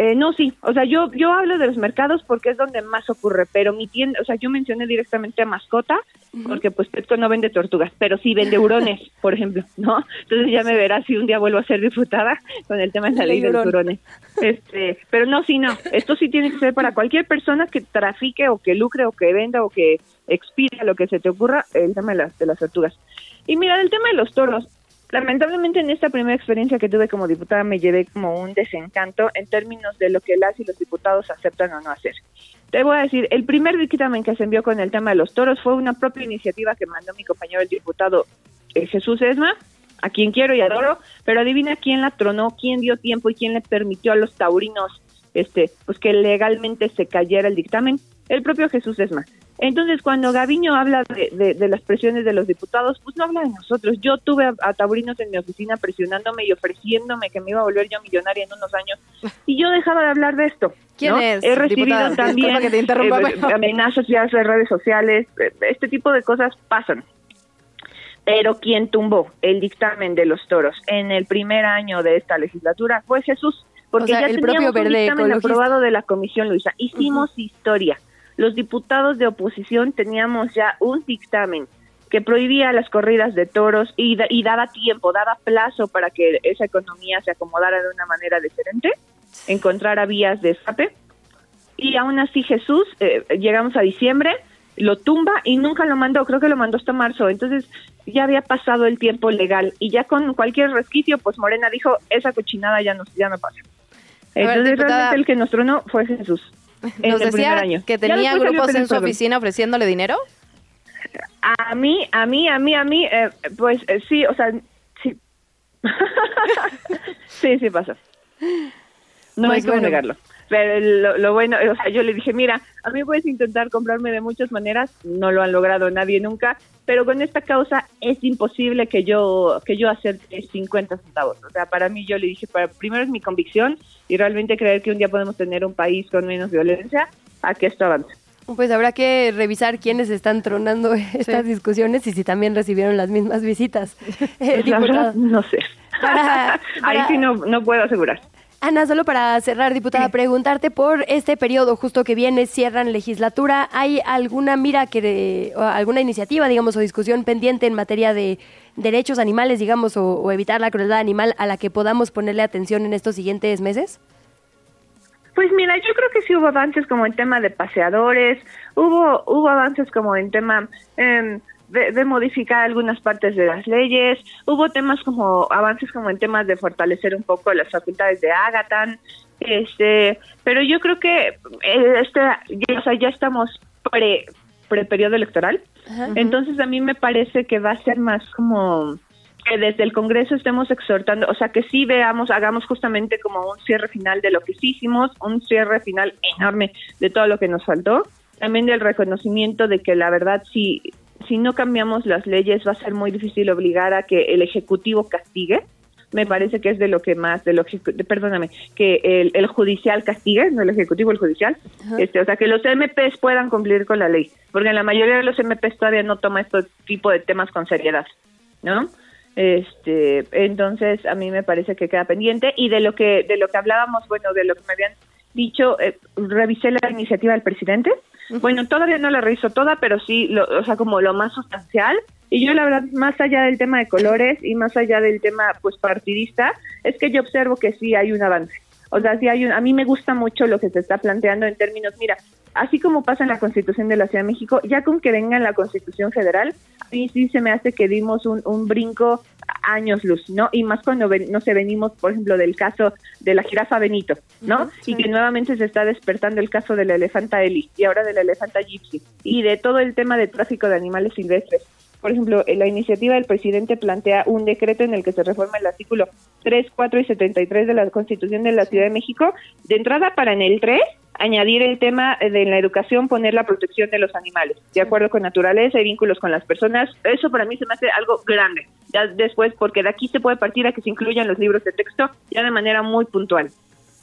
Eh, no, sí, o sea, yo yo hablo de los mercados porque es donde más ocurre, pero mi tienda, o sea, yo mencioné directamente a mascota porque pues Petco no vende tortugas, pero sí vende hurones, <laughs> por ejemplo, ¿no? Entonces ya me verás si un día vuelvo a ser diputada con el tema de la ley de los hurones. Este, pero no, sí, no, esto sí tiene que ser para cualquier persona que trafique o que lucre o que venda o que expida lo que se te ocurra, el tema de las, de las tortugas. Y mira, el tema de los toros, Lamentablemente en esta primera experiencia que tuve como diputada me llevé como un desencanto en términos de lo que las y los diputados aceptan o no hacer. Te voy a decir, el primer dictamen que se envió con el tema de los toros fue una propia iniciativa que mandó mi compañero el diputado eh, Jesús Esma, a quien quiero y adoro, pero adivina quién la tronó, quién dio tiempo y quién le permitió a los taurinos este, pues que legalmente se cayera el dictamen, el propio Jesús Esma. Entonces, cuando Gaviño habla de, de, las presiones de los diputados, pues no habla de nosotros. Yo tuve a, taurinos en mi oficina presionándome y ofreciéndome que me iba a volver yo millonaria en unos años, y yo dejaba de hablar de esto. ¿Quién es? He recibido también eh, amenazas ya en redes sociales, eh, este tipo de cosas pasan. Pero quien tumbó el dictamen de los toros en el primer año de esta legislatura fue Jesús, porque ya el teníamos un dictamen aprobado de la Comisión Luisa. Hicimos historia los diputados de oposición teníamos ya un dictamen que prohibía las corridas de toros y, y, daba tiempo, daba plazo para que esa economía se acomodara de una manera diferente, encontrara vías de escape. Y aún así Jesús, eh, llegamos a diciembre, lo tumba y nunca lo mandó, creo que lo mandó hasta marzo. Entonces ya había pasado el tiempo legal y ya con cualquier resquicio, pues Morena dijo, esa cochinada ya no, ya no pasa. Entonces realmente el que nos tronó fue Jesús. <laughs> Nos decía que tenía grupos en su oficina ofreciéndole dinero. A mí, a mí, a mí, a mí, eh, pues eh, sí, o sea, sí. <laughs> sí, sí pasa. No pues hay que negarlo. Pero lo, bueno, o sea, yo le dije, mira, a mí puedes intentar comprarme de muchas maneras, no lo han logrado nadie nunca, pero con esta causa es imposible que yo que yo acerte 50 centavos. O sea, para mí yo le dije, para, primero es mi convicción y realmente creer que un día podemos tener un país con menos violencia, a que esto avance. Pues habrá que revisar quiénes están tronando <laughs> estas discusiones y si también recibieron las mismas visitas. <laughs> Eh, no sé. <laughs> Ahí sí no, no puedo asegurar. Ana, solo para cerrar, diputada, preguntarte por este periodo justo que viene, cierran legislatura, ¿hay alguna mira que, alguna iniciativa, digamos, o discusión pendiente en materia de derechos animales, digamos, o, evitar la crueldad animal a la que podamos ponerle atención en estos siguientes meses? Pues mira, yo creo que sí hubo avances como en tema de paseadores, hubo hubo avances como en tema eh, de, modificar algunas partes de las leyes. Hubo temas como avances como en temas de fortalecer un poco las facultades de Agathan. Este, pero yo creo que eh, este, ya, o sea, ya estamos pre, pre periodo electoral. Entonces a mí me parece que va a ser más como que desde el Congreso estemos exhortando, o sea, que sí veamos, hagamos justamente como un cierre final de lo que sí hicimos, un cierre final enorme de todo lo que nos faltó, también del reconocimiento de que la verdad sí si no cambiamos las leyes va a ser muy difícil obligar a que el Ejecutivo castigue. Me parece que es de lo que más, de lo perdóname, que el, judicial castigue, no el Ejecutivo, el judicial. Este, o sea, que los MPs puedan cumplir con la ley, porque la mayoría de los MPs todavía no toma este tipo de temas con seriedad, ¿no? Este, entonces a mí me parece que queda pendiente y de lo que de lo que hablábamos, bueno, de lo que me habían dicho, eh, revisé la iniciativa del presidente. Bueno, todavía no la reviso toda, pero sí, lo, o sea, como lo más sustancial. Y yo la verdad, más allá del tema de colores y más allá del tema pues partidista, es que yo observo que sí hay un avance. O sea, sí hay un, a mí me gusta mucho lo que se está planteando en términos, mira, así como pasa en la Constitución de la Ciudad de México, ya con que venga en la Constitución Federal, a mí sí se me hace que dimos un, un brinco años luz, ¿no? Y más cuando, no sé, venimos, por ejemplo, del caso de la jirafa Benito, ¿no? Y que nuevamente se está despertando el caso de la elefanta Eli y ahora de la elefanta Gypsy y de todo el tema de tráfico de animales silvestres. Por ejemplo, la iniciativa del presidente plantea un decreto en el que se reforma el artículo 3, 4 y 73 de la Constitución de la Ciudad de México. De entrada, para en el 3 añadir el tema de la educación, poner la protección de los animales, de acuerdo con naturaleza y vínculos con las personas. Eso para mí se me hace algo grande. Ya después, porque de aquí se puede partir a que se incluyan los libros de texto ya de manera muy puntual.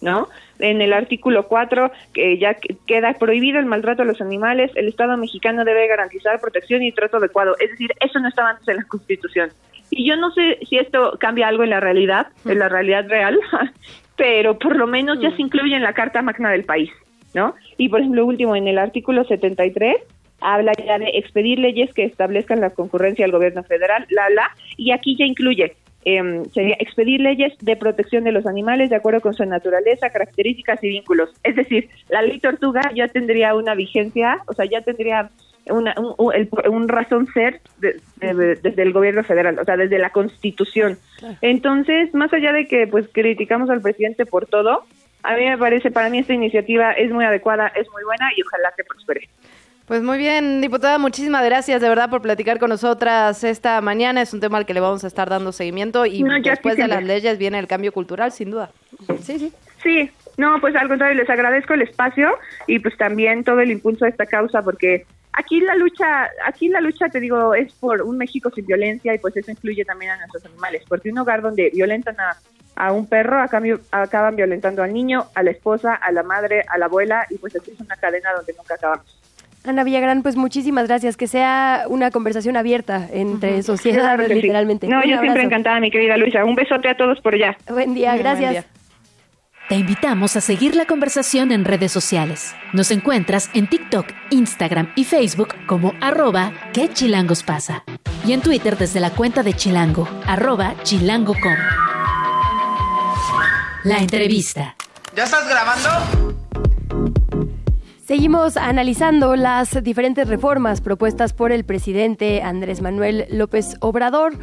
¿No? En el artículo 4, que ya queda prohibido el maltrato a los animales, el Estado mexicano debe garantizar protección y trato adecuado. Es decir, eso no estaba antes en la Constitución. Y yo no sé si esto cambia algo en la realidad, en la realidad real, <laughs> pero por lo menos ya se incluye en la Carta Magna del país, ¿no? Y por ejemplo, último, en el artículo 73 habla ya de expedir leyes que establezcan la concurrencia del gobierno federal, la, la, y aquí ya incluye eh, sería expedir leyes de protección de los animales de acuerdo con su naturaleza, características y vínculos. Es decir, la ley tortuga ya tendría una vigencia, o sea, ya tendría una, un, un, el- un razón ser de- de- desde el gobierno federal, o sea, desde la constitución. Entonces, más allá de que pues criticamos al presidente por todo, a mí me parece, para mí esta iniciativa es muy adecuada, es muy buena y ojalá que prospere. Pues muy bien, diputada, muchísimas gracias de verdad por platicar con nosotras esta mañana. Es un tema al que le vamos a estar dando seguimiento y No, después de las leyes viene el cambio cultural, sin duda. Sí, sí. Sí, no, pues al contrario, les agradezco el espacio y pues también todo el impulso a esta causa porque aquí la lucha, aquí la lucha te digo es por un México sin violencia y pues eso incluye también a nuestros animales, porque un hogar donde violentan a, a un perro a cambio, acaban violentando al niño, a la esposa, a la madre, a la abuela y pues así es una cadena donde nunca acabamos. Ana Villagrán, pues muchísimas gracias. Que sea una conversación abierta entre sociedades, Claro que sí. literalmente. No, Un yo siempre encantada, mi querida Luisa. Un besote a todos por allá. Buen día, gracias. Te invitamos a seguir la conversación en redes sociales. Nos encuentras en TikTok, Instagram y Facebook como arroba que chilangos pasa. Y en Twitter desde la cuenta de Chilango, arroba chilango.com. La entrevista. ¿Ya estás grabando? Seguimos analizando las diferentes reformas propuestas por el presidente Andrés Manuel López Obrador.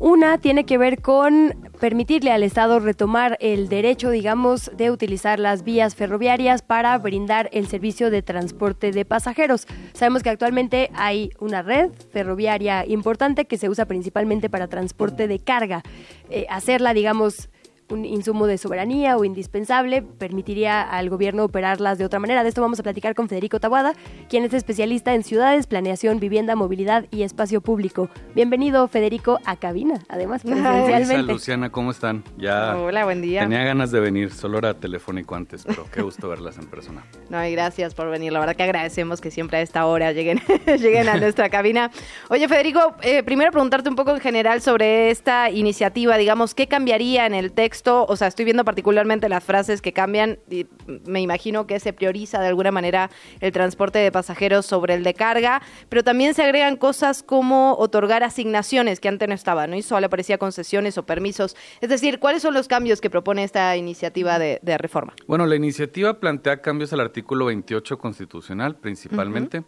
Una tiene que ver con permitirle al Estado retomar el derecho, digamos, de utilizar las vías ferroviarias para brindar el servicio de transporte de pasajeros. Sabemos que actualmente hay una red ferroviaria importante que se usa principalmente para transporte de carga. Eh, hacerla, digamos, un insumo de soberanía o indispensable, permitiría al gobierno operarlas de otra manera. De esto vamos a platicar con Federico Tabuada, quien es especialista en ciudades, planeación, vivienda, movilidad y espacio público. Bienvenido, Federico, a cabina, además, presencialmente. Luciana, ¿cómo están? Ya Hola, buen día. tenía ganas de venir, solo era telefónico antes, pero qué gusto <laughs> verlas en persona. No, y gracias por venir. La verdad que agradecemos que siempre a esta hora lleguen, <laughs> lleguen a nuestra cabina. Oye, Federico, eh, primero preguntarte un poco en general sobre esta iniciativa, digamos, ¿qué cambiaría en el texto? O sea, estoy viendo particularmente las frases que cambian y me imagino que se prioriza de alguna manera el transporte de pasajeros sobre el de carga, pero también se agregan cosas como otorgar asignaciones que antes no estaban, ¿no? Y solo aparecía concesiones o permisos. Es decir, ¿cuáles son los cambios que propone esta iniciativa de, de reforma? Bueno, la iniciativa plantea cambios al artículo 28 constitucional, principalmente.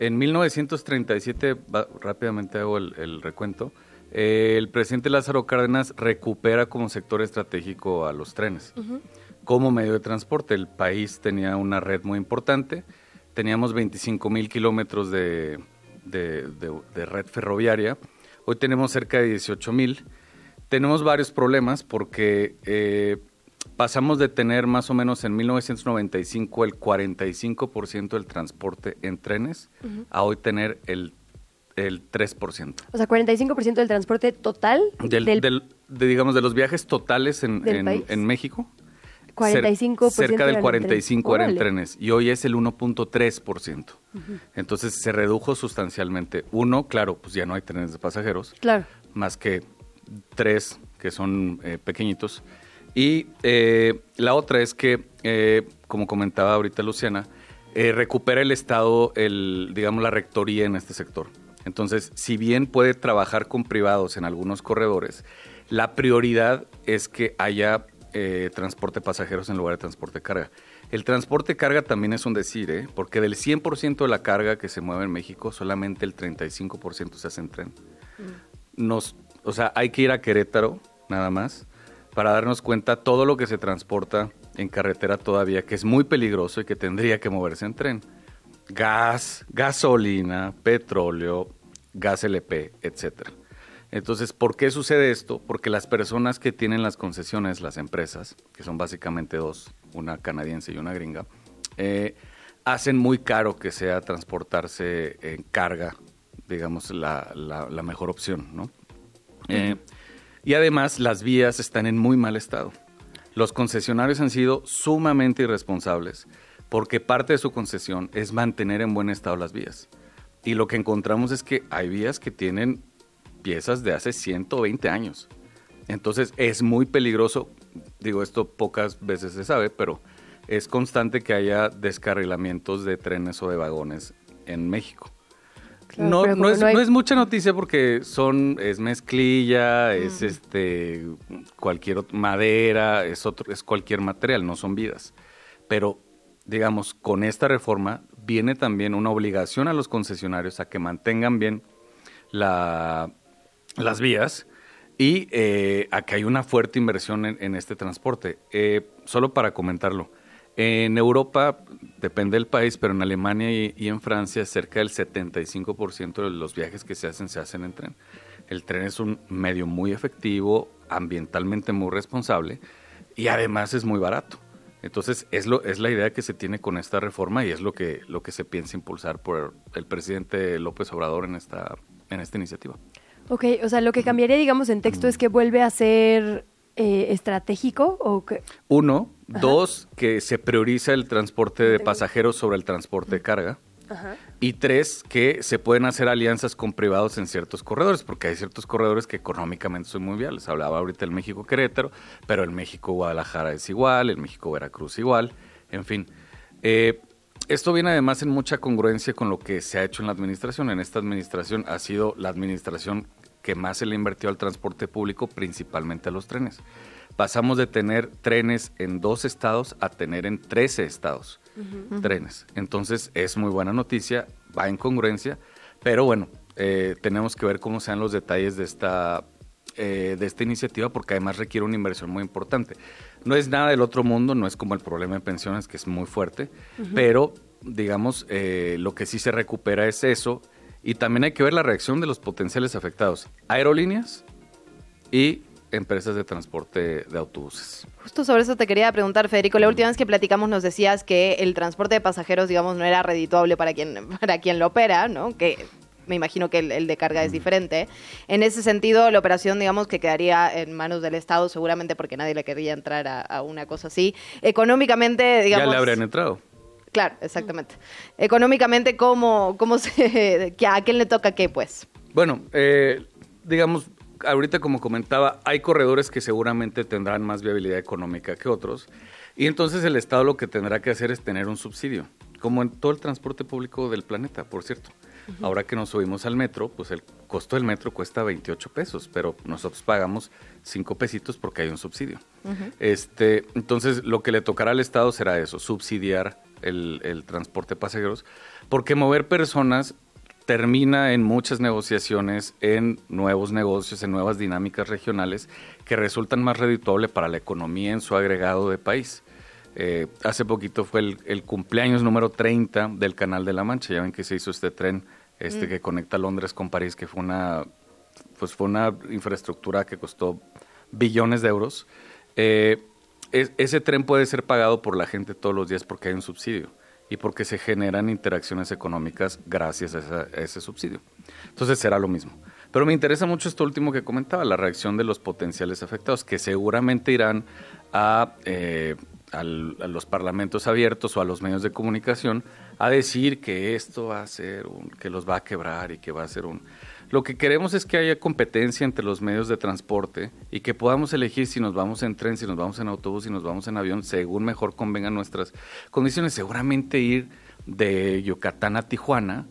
En 1937, va- rápidamente hago el, el recuento, el presidente Lázaro Cárdenas recupera como sector estratégico a los trenes. como medio de transporte. El país tenía una red muy importante, teníamos 25 mil kilómetros de, de- de- de red ferroviaria, hoy tenemos cerca de 18 mil. Tenemos varios problemas porque eh, pasamos de tener más o menos en 1995 el 45% del transporte en trenes a hoy tener el, el 3%. O sea, 45% del transporte total Del, del, del- de, digamos, de los viajes totales en, en- en México. 45% cerca del eran en 45 eran trenes y hoy es el 1.3%. Ujú. Entonces se redujo sustancialmente. Uno, claro, pues ya no hay trenes de pasajeros, Claro. más que tres que son eh, pequeñitos. Y eh, la otra es que, eh, como comentaba ahorita Luciana, eh, recupera el Estado, el, digamos, la rectoría en este sector. Entonces, si bien puede trabajar con privados en algunos corredores, la prioridad es que haya eh, transporte de pasajeros en lugar de transporte de carga. El transporte de carga también es un decir, ¿eh? porque del 100% de la carga que se mueve en México, solamente el 35% se hace en tren. Nos, o sea, hay que ir a Querétaro, nada más, para darnos cuenta todo lo que se transporta en carretera todavía, que es muy peligroso y que tendría que moverse en tren. Gas, gasolina, petróleo, gas LP, etcétera. Entonces, ¿por qué sucede esto? Porque las personas que tienen las concesiones, las empresas, que son básicamente dos, una canadiense y una gringa, eh, hacen muy caro que sea transportarse en carga, digamos, la, la- la mejor opción, ¿no? Eh, y además, las vías están en muy mal estado. Los concesionarios han sido sumamente irresponsables porque parte de su concesión es mantener en buen estado las vías. Y lo que encontramos es que hay vías que tienen piezas de hace 120 años. Entonces es muy peligroso. digo, esto pocas veces se sabe, pero es constante que haya descarrilamientos de trenes o de vagones en México. Claro, no, no, es, no hay- no es mucha noticia porque son es mezclilla, es este cualquier madera, es otro es cualquier material, no son vidas. Pero digamos, con esta reforma viene también una obligación a los concesionarios a que mantengan bien la, las vías y eh, a que hay una fuerte inversión en, este transporte. Eh, solo para comentarlo, en Europa, depende del país, pero en Alemania y en Francia, cerca del 75% de los viajes que se hacen se hacen en tren. El tren es un medio muy efectivo, ambientalmente muy responsable y además es muy barato. Entonces es lo es la idea que se tiene con esta reforma y es lo que lo que se piensa impulsar por el presidente López Obrador en esta en esta iniciativa. Ok, o sea, lo que cambiaría, digamos, en texto es que vuelve a ser eh, estratégico o que... Uno, dos, que se prioriza el transporte de pasajeros sobre el transporte de carga. Y tres, que se pueden hacer alianzas con privados en ciertos corredores, porque hay ciertos corredores que económicamente son muy viables. Hablaba ahorita el México Querétaro, pero el México Guadalajara es igual, el México Veracruz igual, en fin. Eh, esto viene además en mucha congruencia con lo que se ha hecho en la administración. En esta administración ha sido la administración que más se le invirtió al transporte público, principalmente a los trenes. Pasamos de tener trenes en dos estados a tener en 13 estados Trenes. Entonces es muy buena noticia, va en congruencia, pero bueno, eh, tenemos que ver cómo sean los detalles de esta, eh, de esta iniciativa porque además requiere una inversión muy importante. No es nada del otro mundo, no es como el problema de pensiones que es muy fuerte, pero digamos, eh, lo que sí se recupera es eso y también hay que ver la reacción de los potenciales afectados, aerolíneas y empresas de transporte de autobuses. Justo sobre eso te quería preguntar, Federico. La última vez que platicamos nos decías que el transporte de pasajeros, digamos, no era redituable para quien, <laughs> para quien lo opera, ¿no? Que me imagino que el, el de carga es diferente. En ese sentido, la operación, digamos, que quedaría en manos del Estado, seguramente porque nadie le querría entrar a, a una cosa así. Económicamente, digamos... ya le habrían entrado. Claro, exactamente. Económicamente, ¿cómo, cómo <laughs> se... ¿A quién le toca qué, pues? Bueno, eh, digamos, ahorita como comentaba, hay corredores que seguramente tendrán más viabilidad económica que otros. Y entonces el Estado lo que tendrá que hacer es tener un subsidio, como en todo el transporte público del planeta, por cierto. Ahora que nos subimos al metro, pues el costo del metro cuesta 28 pesos, pero nosotros pagamos 5 pesitos porque hay un subsidio. Este, entonces, lo que le tocará al Estado será eso, subsidiar el, el transporte de pasajeros, porque mover personas termina en muchas negociaciones, en nuevos negocios, en nuevas dinámicas regionales que resultan más redituables para la economía en su agregado de país. Eh, hace poquito fue el, el cumpleaños número 30 del Canal de la Mancha. Ya ven que se hizo este tren este Mm. que conecta Londres con París, que fue una, pues fue una infraestructura que costó billones de euros. Eh, es- ese tren puede ser pagado por la gente todos los días porque hay un subsidio y porque se generan interacciones económicas gracias a, ese subsidio. Entonces será lo mismo. Pero me interesa mucho esto último que comentaba, la reacción de los potenciales afectados, que seguramente irán a, eh, a los parlamentos abiertos o a los medios de comunicación a decir que esto va a ser un, que los va a quebrar y que va a ser un... Lo que queremos es que haya competencia entre los medios de transporte y que podamos elegir si nos vamos en tren, si nos vamos en autobús, si nos vamos en avión, según mejor convengan nuestras condiciones. Seguramente ir de Yucatán a Tijuana,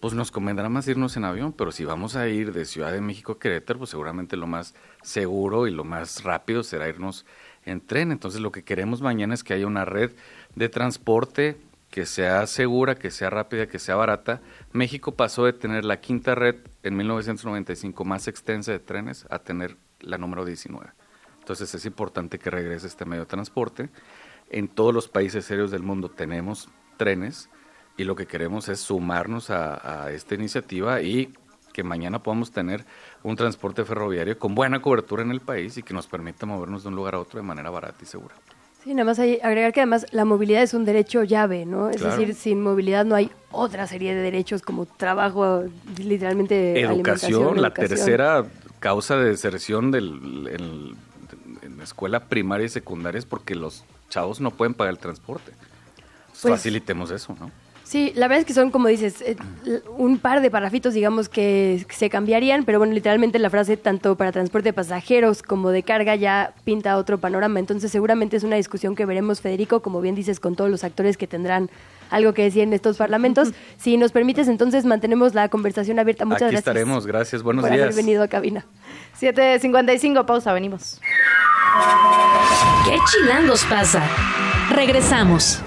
pues nos convendrá más irnos en avión, pero si vamos a ir de Ciudad de México a Querétaro, pues seguramente lo más seguro y lo más rápido será irnos en tren. Entonces lo que queremos mañana es que haya una red de transporte que sea segura, que sea rápida, que sea barata. México pasó de tener la quinta red en 1995 más extensa de trenes a tener la número 19. Entonces es importante que regrese este medio de transporte. En todos los países serios del mundo tenemos trenes y lo que queremos es sumarnos a, a esta iniciativa y que mañana podamos tener un transporte ferroviario con buena cobertura en el país y que nos permita movernos de un lugar a otro de manera barata y segura. Sí, nada más hay agregar que además la movilidad es un derecho llave, ¿no? Es Claro. decir, sin movilidad no hay otra serie de derechos como trabajo, literalmente Educación, la educación. tercera causa de deserción del, en, en la escuela primaria y secundaria es porque los chavos no pueden pagar el transporte. Pues- Facilitemos eso, ¿no? Sí, la verdad es que son, como dices, eh, un par de parrafitos, digamos, que se cambiarían, pero bueno, literalmente la frase, tanto para transporte de pasajeros como de carga, ya pinta otro panorama. Entonces, seguramente es una discusión que veremos, Federico, como bien dices, con todos los actores que tendrán algo que decir en estos parlamentos. Si nos permites, entonces mantenemos la conversación abierta. Muchas Aquí gracias. estaremos, gracias, buenos por días. haber venido a cabina. 7.55, pausa, venimos. ¿Qué chilangos pasa? Regresamos.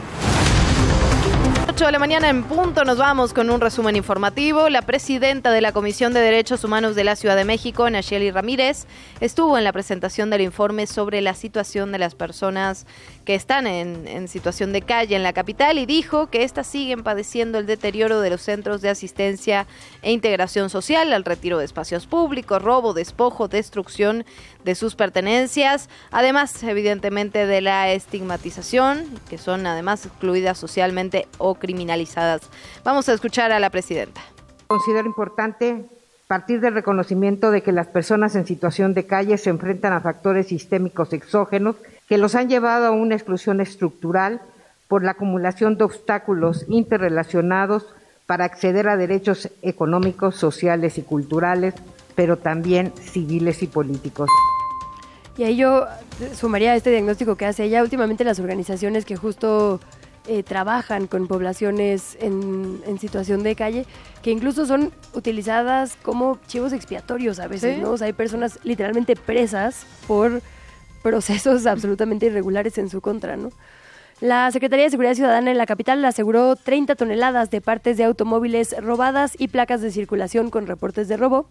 8 de la mañana en punto nos vamos con un resumen informativo. La presidenta de la Comisión de Derechos Humanos de la Ciudad de México, Nacheli Ramírez, estuvo en la presentación del informe sobre la situación de las personas que están en, situación de calle en la capital y dijo que éstas siguen padeciendo el deterioro de los centros de asistencia e integración social, al retiro de espacios públicos, robo, despojo, destrucción de sus pertenencias, además evidentemente de la estigmatización, que son además excluidas socialmente o criminalizadas. Vamos a escuchar a la presidenta. Considero importante partir del reconocimiento de que las personas en situación de calle se enfrentan a factores sistémicos exógenos que los han llevado a una exclusión estructural por la acumulación de obstáculos interrelacionados para acceder a derechos económicos, sociales y culturales, pero también civiles y políticos. Y ahí yo sumaría este diagnóstico que hace ella. Últimamente las organizaciones que justo eh, trabajan con poblaciones en, en, situación de calle, que incluso son utilizadas como chivos expiatorios a veces, ¿Sí? ¿no? O sea, hay personas literalmente presas por procesos <laughs> absolutamente irregulares en su contra, ¿no? La Secretaría de Seguridad Ciudadana en la capital aseguró 30 toneladas de partes de automóviles robadas y placas de circulación con reportes de robo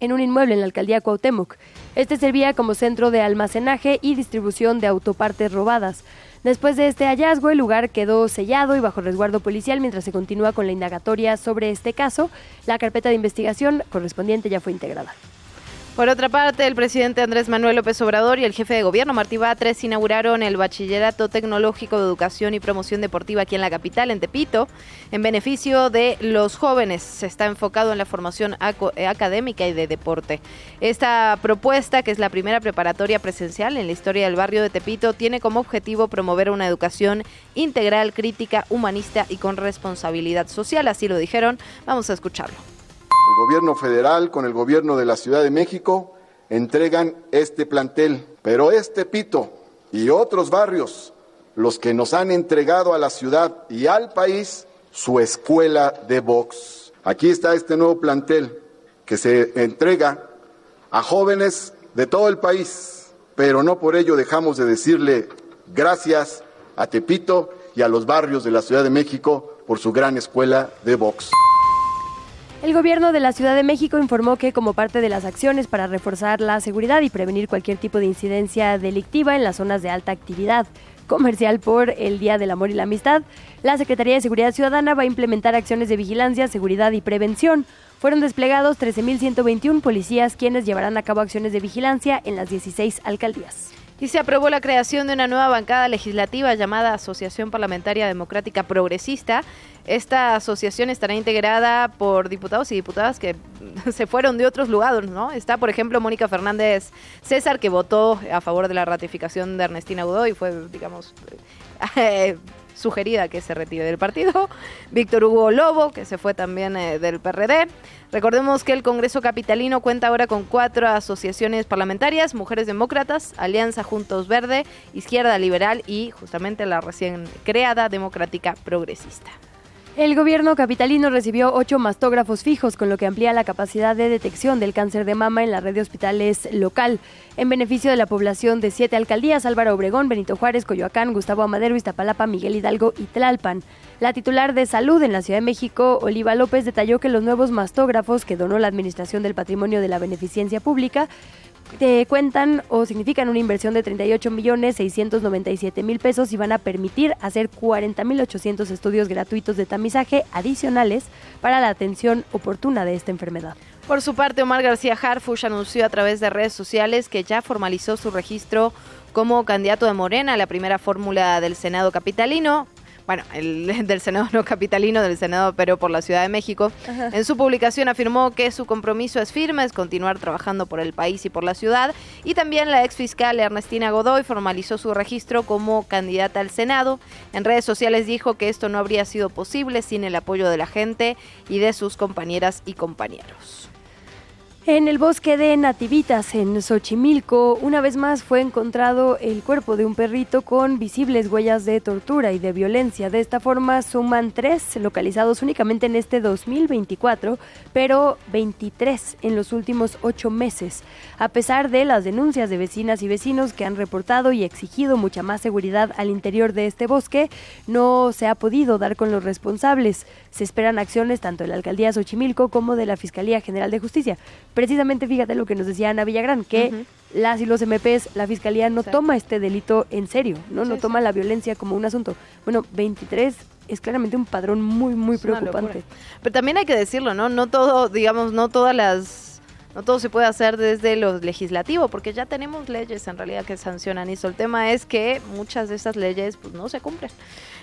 en un inmueble en la alcaldía Cuauhtémoc. Este servía como centro de almacenaje y distribución de autopartes robadas. Después de este hallazgo, el lugar quedó sellado y bajo resguardo policial mientras se continúa con la indagatoria sobre este caso. La carpeta de investigación correspondiente ya fue integrada. Por otra parte, el presidente Andrés Manuel López Obrador y el jefe de gobierno Martí Batres inauguraron el Bachillerato Tecnológico de Educación y Promoción Deportiva aquí en la capital, en Tepito, en beneficio de los jóvenes. Se está enfocado en la formación académica y de deporte. Esta propuesta, que es la primera preparatoria presencial en la historia del barrio de Tepito, tiene como objetivo promover una educación integral, crítica, humanista y con responsabilidad social. Así lo dijeron. Vamos a escucharlo. El gobierno federal con el gobierno de la Ciudad de México entregan este plantel, pero este Pito y otros barrios, los que nos han entregado a la ciudad y al país su escuela de box. Aquí está este nuevo plantel que se entrega a jóvenes de todo el país, pero no por ello dejamos de decirle gracias a Tepito y a los barrios de la Ciudad de México por su gran escuela de box. El gobierno de la Ciudad de México informó que como parte de las acciones para reforzar la seguridad y prevenir cualquier tipo de incidencia delictiva en las zonas de alta actividad comercial por el Día del Amor y la Amistad, la Secretaría de Seguridad Ciudadana va a implementar acciones de vigilancia, seguridad y prevención. Fueron desplegados 13.121 policías quienes llevarán a cabo acciones de vigilancia en las 16 alcaldías. Y se aprobó la creación de una nueva bancada legislativa llamada Asociación Parlamentaria Democrática Progresista. Esta asociación estará integrada por diputados y diputadas que <laughs> se fueron de otros lugares, ¿no? Está, por ejemplo, Mónica Fernández César, que votó a favor de la ratificación de Ernestina Godoy, fue, digamos, <laughs> eh, sugerida que se retire del partido. Víctor Hugo Lobo, que se fue también eh, del PRD. Recordemos que el Congreso Capitalino cuenta ahora con cuatro asociaciones parlamentarias, Mujeres Demócratas, Alianza Juntos Verde, Izquierda Liberal y justamente la recién creada Democrática Progresista. El gobierno capitalino recibió ocho mastógrafos fijos, con lo que amplía la capacidad de detección del cáncer de mama en la red de hospitales local, en beneficio de la población de siete alcaldías, Álvaro Obregón, Benito Juárez, Coyoacán, Gustavo Amadero, Iztapalapa, Miguel Hidalgo y Tlalpan. La titular de salud en la Ciudad de México, Oliva López, detalló que los nuevos mastógrafos que donó la Administración del Patrimonio de la Beneficencia Pública te cuentan o significan una inversión de 38 millones 697 mil pesos y van a permitir hacer 40 mil 800 estudios gratuitos de tamizaje adicionales para la atención oportuna de esta enfermedad. Por su parte, Omar García Harfush anunció a través de redes sociales que ya formalizó su registro como candidato de Morena a la primera fórmula del Senado capitalino. Bueno, el <laughs> del Senado no capitalino, del Senado pero por la Ciudad de México, Ajá. en su publicación afirmó que su compromiso es firme, es continuar trabajando por el país y por la ciudad. Y también la ex fiscal Ernestina Godoy formalizó su registro como candidata al Senado. En redes sociales dijo que esto no habría sido posible sin el apoyo de la gente y de sus compañeras y compañeros. En el bosque de Nativitas, en Xochimilco, una vez más fue encontrado el cuerpo de un perrito con visibles huellas de tortura y de violencia. De esta forma suman tres localizados únicamente en este 2024, pero 23 en los últimos ocho meses. A pesar de las denuncias de vecinas y vecinos que han reportado y exigido mucha más seguridad al interior de este bosque, no se ha podido dar con los responsables. Se esperan acciones tanto de la alcaldía de Xochimilco como de la Fiscalía General de Justicia. Precisamente fíjate lo que nos decía Ana Villagrán, que las y los MPs, la Fiscalía no toma este delito en serio, ¿no? no toma la violencia como un asunto. Bueno, 23 es claramente un padrón muy, muy preocupante. Pero también hay que decirlo, ¿no? No todo, digamos, no todas las... No todo se puede hacer desde lo legislativo, porque ya tenemos leyes en realidad que sancionan eso. El tema es que muchas de esas leyes pues, no se cumplen.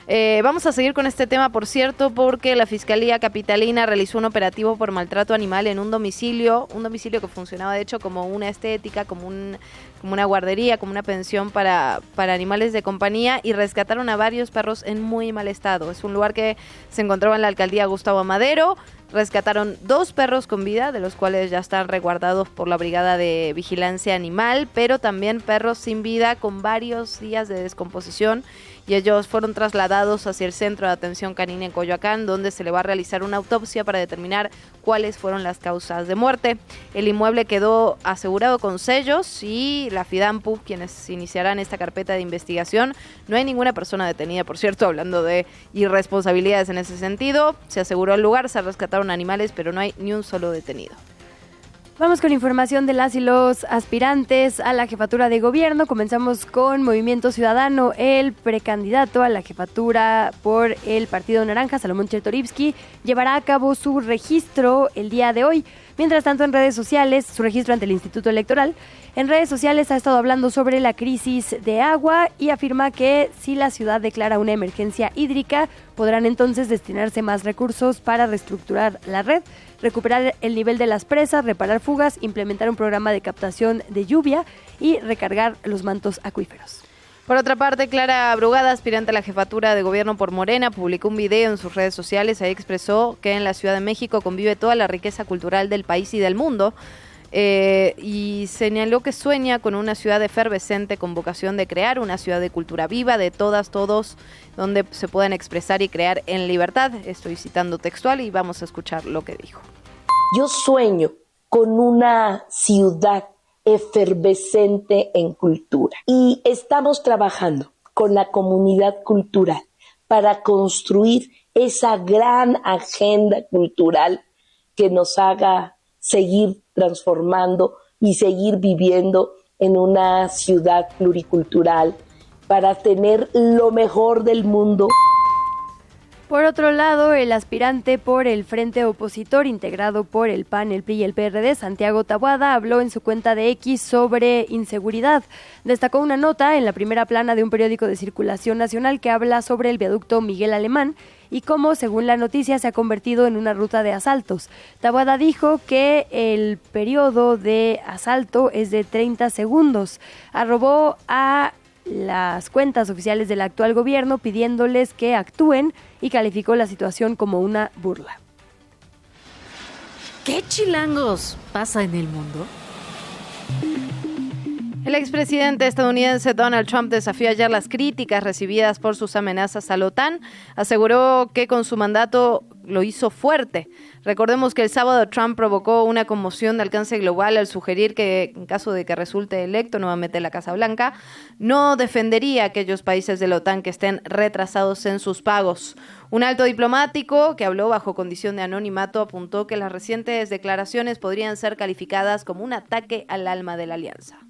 Eh, vamos a seguir con este tema, por cierto, porque la Fiscalía Capitalina realizó un operativo por maltrato animal en un domicilio, un domicilio que funcionaba de hecho como una estética, como, un, como una guardería, como una pensión para, para animales de compañía y rescataron a varios perros en muy mal estado. Es un lugar que se encontraba en la alcaldía Gustavo Madero. Rescataron dos perros con vida, de los cuales ya están resguardados por la Brigada de Vigilancia Animal, pero también perros sin vida con varios días de descomposición y ellos fueron trasladados hacia el Centro de Atención Canina en Coyoacán, donde se le va a realizar una autopsia para determinar cuáles fueron las causas de muerte. El inmueble quedó asegurado con sellos y la Fidampu, quienes iniciarán esta carpeta de investigación, no hay ninguna persona detenida, por cierto, hablando de irresponsabilidades en ese sentido. Se aseguró el lugar, se rescataron animales, pero no hay ni un solo detenido. Vamos con información de las y los aspirantes a la jefatura de gobierno. Comenzamos con Movimiento Ciudadano. El precandidato a la jefatura por el Partido Naranja, Salomón Chertorivsky, llevará a cabo su registro el día de hoy. Mientras tanto, en redes sociales, su registro ante el Instituto Electoral, en redes sociales ha estado hablando sobre la crisis de agua y afirma que si la ciudad declara una emergencia hídrica, podrán entonces destinarse más recursos para reestructurar la red, recuperar el nivel de las presas, reparar fugas, implementar un programa de captación de lluvia y recargar los mantos acuíferos. Por otra parte, Clara Brugada, aspirante a la jefatura de gobierno por Morena, publicó un video en sus redes sociales. Ahí expresó que en la Ciudad de México convive toda la riqueza cultural del país y del mundo. Eh, y señaló que sueña con una ciudad efervescente con vocación de crear una ciudad de cultura viva, de todas, todos, donde se puedan expresar y crear en libertad. Estoy citando textual y vamos a escuchar lo que dijo. Yo sueño con una ciudad efervescente en cultura y estamos trabajando con la comunidad cultural para construir esa gran agenda cultural que nos haga seguir transformando y seguir viviendo en una ciudad pluricultural para tener lo mejor del mundo. Por otro lado, el aspirante por el Frente Opositor integrado por el PAN, el PRI y el PRD, Santiago Tabuada, habló en su cuenta de X sobre inseguridad. Destacó una nota en la primera plana de un periódico de circulación nacional que habla sobre el viaducto Miguel Alemán y cómo, según la noticia, se ha convertido en una ruta de asaltos. Tabuada dijo que el periodo de asalto es de 30 segundos. Arrobó a las cuentas oficiales del actual gobierno pidiéndoles que actúen y calificó la situación como una burla. ¿Qué chilangos pasa en el mundo? El expresidente estadounidense Donald Trump desafió ayer las críticas recibidas por sus amenazas a la OTAN. Aseguró que con su mandato lo hizo fuerte. Recordemos que el sábado Trump provocó una conmoción de alcance global al sugerir que, en caso de que resulte electo nuevamente en la Casa Blanca, no defendería a aquellos países de la OTAN que estén retrasados en sus pagos. Un alto diplomático que habló bajo condición de anonimato apuntó que las recientes declaraciones podrían ser calificadas como un ataque al alma de la alianza.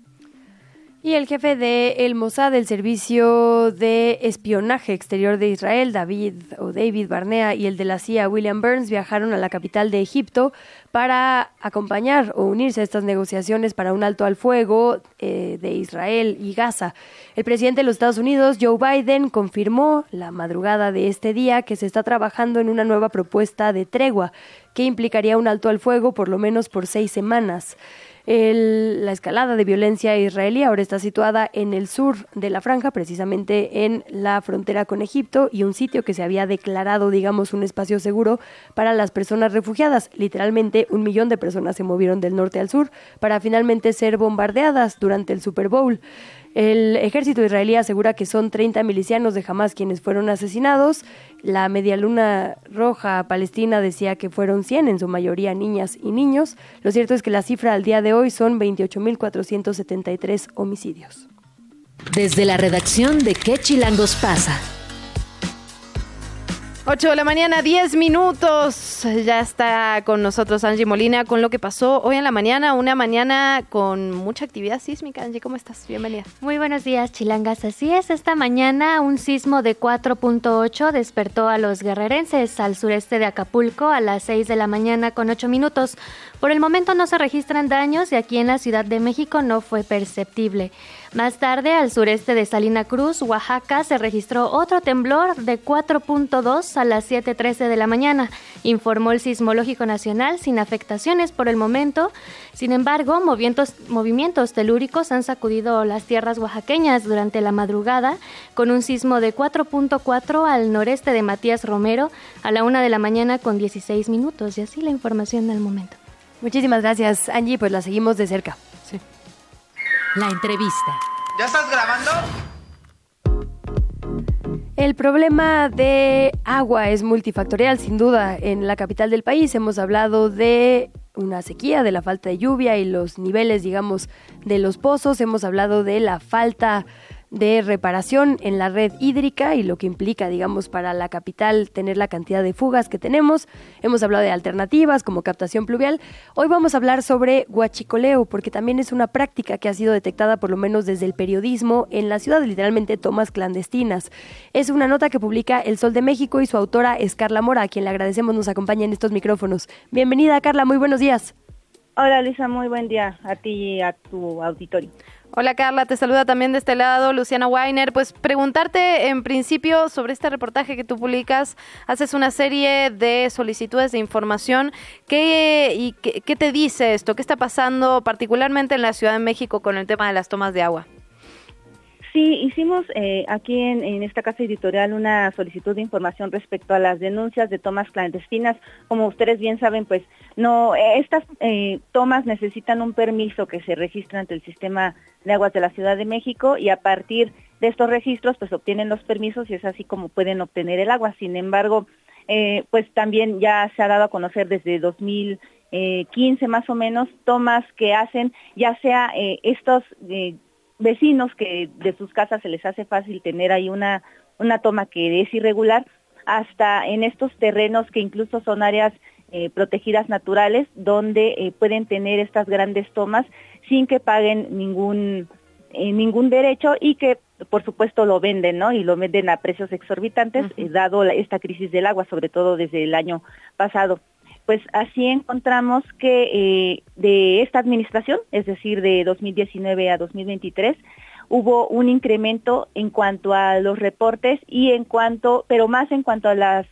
Y el jefe de el Mossad, del Servicio de Espionaje Exterior de Israel, David o David Barnea, y el de la CIA, William Burns, viajaron a la capital de Egipto para acompañar o unirse a estas negociaciones para un alto al fuego eh, de Israel y Gaza. El presidente de los Estados Unidos, Joe Biden, confirmó la madrugada de este día que se está trabajando en una nueva propuesta de tregua que implicaría un alto al fuego por lo menos por seis semanas. El- la escalada de violencia israelí ahora está situada en el sur de la franja, precisamente en la frontera con Egipto, y un sitio que se había declarado, digamos, un espacio seguro para las personas refugiadas. Literalmente un millón de personas se movieron del norte al sur para finalmente ser bombardeadas durante el Super Bowl. El ejército israelí asegura que son 30 milicianos de Hamas quienes fueron asesinados. La Media Luna Roja Palestina decía que fueron 100, en su mayoría niñas y niños. Lo cierto es que la cifra al día de hoy son 28.473 homicidios. Desde la redacción de ¿Qué chilangos pasa? 8 de la mañana, 10 minutos. Ya está con nosotros Angie Molina con lo que pasó hoy en la mañana. Una mañana con mucha actividad sísmica. Angie, ¿cómo estás? Bienvenida. Muy buenos días, chilangas. Así es, esta mañana un sismo de 4.8 despertó a los guerrerenses al sureste de Acapulco a las 6 de la mañana con 8 minutos. Por el momento no se registran daños y aquí en la Ciudad de México no fue perceptible. Más tarde, al sureste de Salina Cruz, Oaxaca, se registró otro temblor de 4.2 a las 7.13 de la mañana, informó el Sismológico Nacional sin afectaciones por el momento. Sin embargo, movimientos, telúricos han sacudido las tierras oaxaqueñas durante la madrugada, con un sismo de 4.4 al noreste de Matías Romero a la 1 de la mañana con 16 minutos. Y así la información del momento. Muchísimas gracias, Angie, pues la seguimos de cerca. La entrevista. ¿Ya estás grabando? El problema de agua es multifactorial, sin duda. En la capital del país hemos hablado de una sequía, de la falta de lluvia y los niveles, digamos, de los pozos. Hemos hablado de la falta de reparación en la red hídrica y lo que implica, digamos, para la capital tener la cantidad de fugas que tenemos. Hemos hablado de alternativas como captación pluvial. Hoy vamos a hablar sobre guachicoleo, porque también es una práctica que ha sido detectada por lo menos desde el periodismo en la ciudad, literalmente tomas clandestinas. Es una nota que publica El Sol de México y su autora es Carla Mora, a quien le agradecemos nos acompaña en estos micrófonos. Bienvenida, Carla, muy buenos días. Hola Luisa, muy buen día a ti y a tu auditorio. Hola Carla, te saluda también de este lado Luciana Weiner. Pues preguntarte en principio sobre este reportaje que tú publicas, haces una serie de solicitudes de información. ¿Qué, y qué, qué te dice esto? ¿Qué está pasando particularmente en la Ciudad de México con el tema de las tomas de agua? Sí, hicimos eh, aquí en, esta casa editorial una solicitud de información respecto a las denuncias de tomas clandestinas. Como ustedes bien saben, pues no estas eh, tomas necesitan un permiso que se registra ante el sistema de aguas de la Ciudad de México y a partir de estos registros pues obtienen los permisos y es así como pueden obtener el agua. Sin embargo, eh, pues también ya se ha dado a conocer desde 2015 más o menos tomas que hacen ya sea eh, estos eh, vecinos que de sus casas se les hace fácil tener ahí una, una toma que es irregular, hasta en estos terrenos que incluso son áreas eh, protegidas naturales, donde eh, pueden tener estas grandes tomas sin que paguen ningún, eh, ningún derecho y que por supuesto lo venden, ¿no? Y lo venden a precios exorbitantes, eh, dado la- esta crisis del agua, sobre todo desde el año pasado pues así encontramos que eh, de esta administración, es decir, de 2019 a 2023, hubo un incremento en cuanto a los reportes y en cuanto, pero más en cuanto a las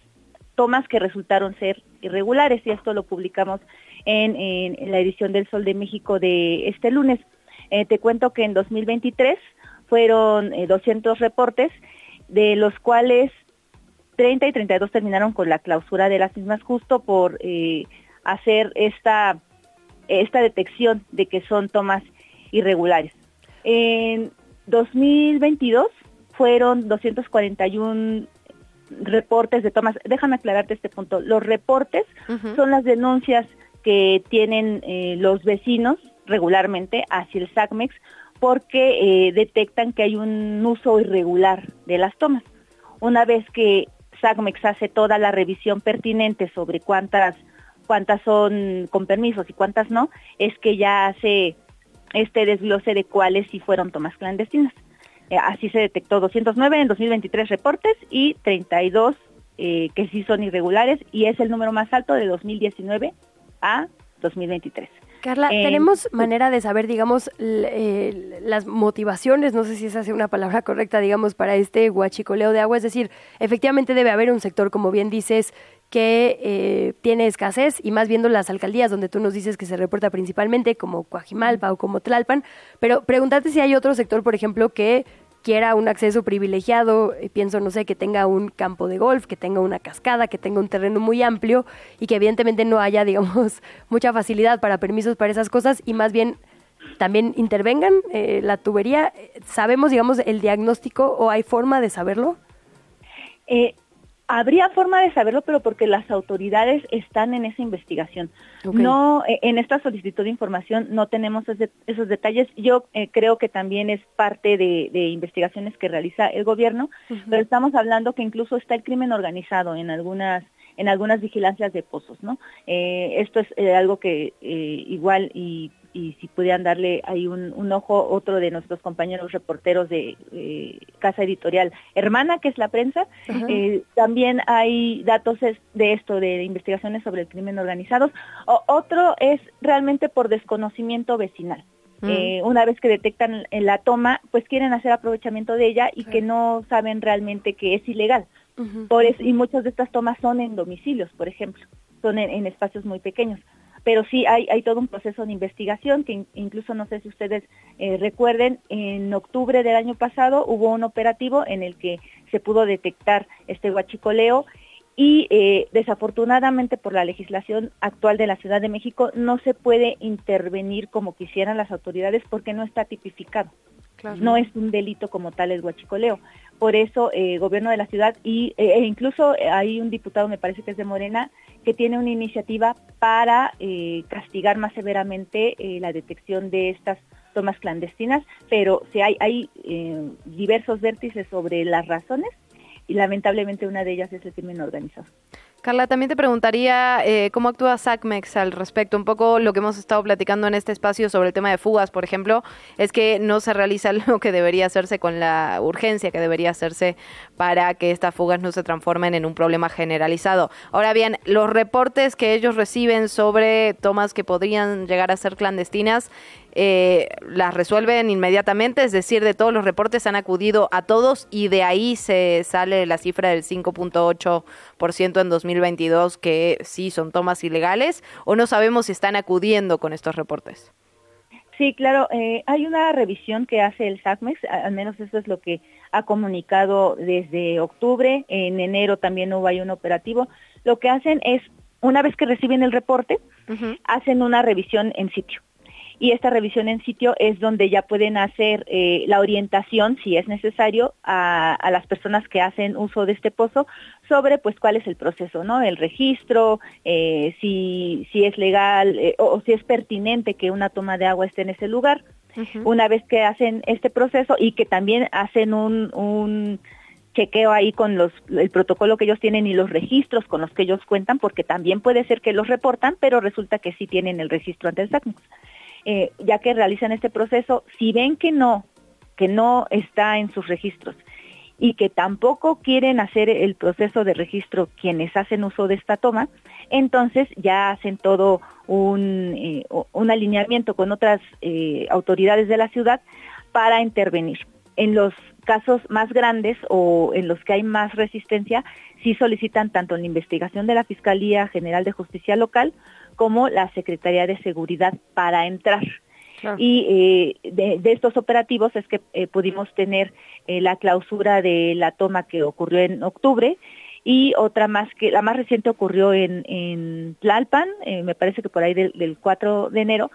tomas que resultaron ser irregulares, y esto lo publicamos en, la edición del Sol de México de este lunes. Eh, te cuento que en 2023 fueron eh, 200 reportes, de los cuales 30 y 32 terminaron con la clausura de las mismas justo por eh, hacer esta, esta detección de que son tomas irregulares. En 2022 fueron 241 reportes de tomas. Déjame aclararte este punto. Los reportes son las denuncias que tienen eh, los vecinos regularmente hacia el SACMEX porque eh, detectan que hay un uso irregular de las tomas. Una vez que SACMEX hace toda la revisión pertinente sobre cuántas cuántas son con permisos y cuántas no, es que ya hace este desglose de cuáles sí fueron tomas clandestinas. Eh, así se detectó 209 en 2023 reportes y 32 eh, que sí son irregulares y es el número más alto de 2019 a 2023. Carla, Eh, ¿tenemos manera de saber, digamos, eh, las motivaciones, no sé si esa es una palabra correcta, digamos, para este guachicoleo de agua? Es decir, efectivamente debe haber un sector, como bien dices, que eh, tiene escasez y más viendo las alcaldías donde tú nos dices que se reporta principalmente, como Coajimalpa o como Tlalpan, pero pregúntate si hay otro sector, por ejemplo, que quiera un acceso privilegiado, eh, pienso, no sé, que tenga un campo de golf, que tenga una cascada, que tenga un terreno muy amplio y que evidentemente no haya, <laughs> digamos, mucha facilidad para permisos para esas cosas y más bien también intervengan eh, la tubería. Eh, ¿Sabemos, digamos, el diagnóstico o hay forma de saberlo? Eh, habría forma de saberlo, pero porque las autoridades están en esa investigación. No, eh, en esta solicitud de información no tenemos ese- esos detalles. Yo eh, creo que también es parte de, de investigaciones que realiza el gobierno, pero estamos hablando que incluso está el crimen organizado en algunas en algunas vigilancias de pozos, ¿no? Eh, esto es eh, algo que eh, igual y, y si pudieran darle ahí un, un ojo otro de nuestros compañeros reporteros de eh, casa editorial hermana que es la prensa eh, también hay datos es- de esto de investigaciones sobre el crimen organizado O- otro es realmente por desconocimiento vecinal Mm. Eh, una vez que detectan la toma, pues quieren hacer aprovechamiento de ella y que no saben realmente que es ilegal. Por eso, y muchas de estas tomas son en domicilios, por ejemplo, son en, en espacios muy pequeños. Pero sí hay, todo un proceso de investigación que in- incluso no sé si ustedes eh, recuerden, en octubre del año pasado hubo un operativo en el que se pudo detectar este huachicoleo y eh, desafortunadamente por la legislación actual de la Ciudad de México no se puede intervenir como quisieran las autoridades porque no está tipificado. No es un delito como tal el huachicoleo. Por eso, eh, gobierno de la ciudad y, eh, e incluso hay un diputado, me parece que es de Morena, que tiene una iniciativa para eh, castigar más severamente la detección de estas tomas clandestinas, pero si hay, hay diversos vértices sobre las razones y lamentablemente una de ellas es el crimen organizado. Carla, también te preguntaría eh, cómo actúa SACMEX al respecto. Un poco lo que hemos estado platicando en este espacio sobre el tema de fugas, por ejemplo, es que no se realiza <laughs> lo que debería hacerse con la urgencia que debería hacerse para que estas fugas no se transformen en un problema generalizado. Ahora bien, los reportes que ellos reciben sobre tomas que podrían llegar a ser clandestinas, eh, las resuelven inmediatamente, es decir, de todos los reportes han acudido a todos y de ahí se sale la cifra del 5.8% en 2022 que sí son tomas ilegales o no sabemos si están acudiendo con estos reportes. Sí, claro, eh, hay una revisión que hace el SACMEX, al menos eso es lo que ha comunicado desde octubre, en enero también hubo ahí un operativo. Lo que hacen es, una vez que reciben el reporte, hacen una revisión en sitio. Y esta revisión en sitio es donde ya pueden hacer eh, la orientación, si es necesario, a, a las personas que hacen uso de este pozo sobre pues cuál es el proceso, ¿no? El registro, eh, si, si es legal eh, o, o si es pertinente que una toma de agua esté en ese lugar. Una vez que hacen este proceso y que también hacen un, un chequeo ahí con los el protocolo que ellos tienen y los registros con los que ellos cuentan, porque también puede ser que los reportan, pero resulta que sí tienen el registro ante el SACMEX. Eh, ya que realizan este proceso, si ven que no, que no está en sus registros y que tampoco quieren hacer el proceso de registro quienes hacen uso de esta toma, entonces ya hacen todo un, eh, un alineamiento con otras eh, autoridades de la ciudad para intervenir. En los casos más grandes o en los que hay más resistencia, sí solicitan tanto la investigación de la Fiscalía General de Justicia Local como la Secretaría de Seguridad para entrar. Y eh, de, de estos operativos es que eh, pudimos tener eh, la clausura de la toma que ocurrió en octubre y otra más que la más reciente ocurrió en, en Tlalpan, eh, me parece que por ahí del, del 4 de enero,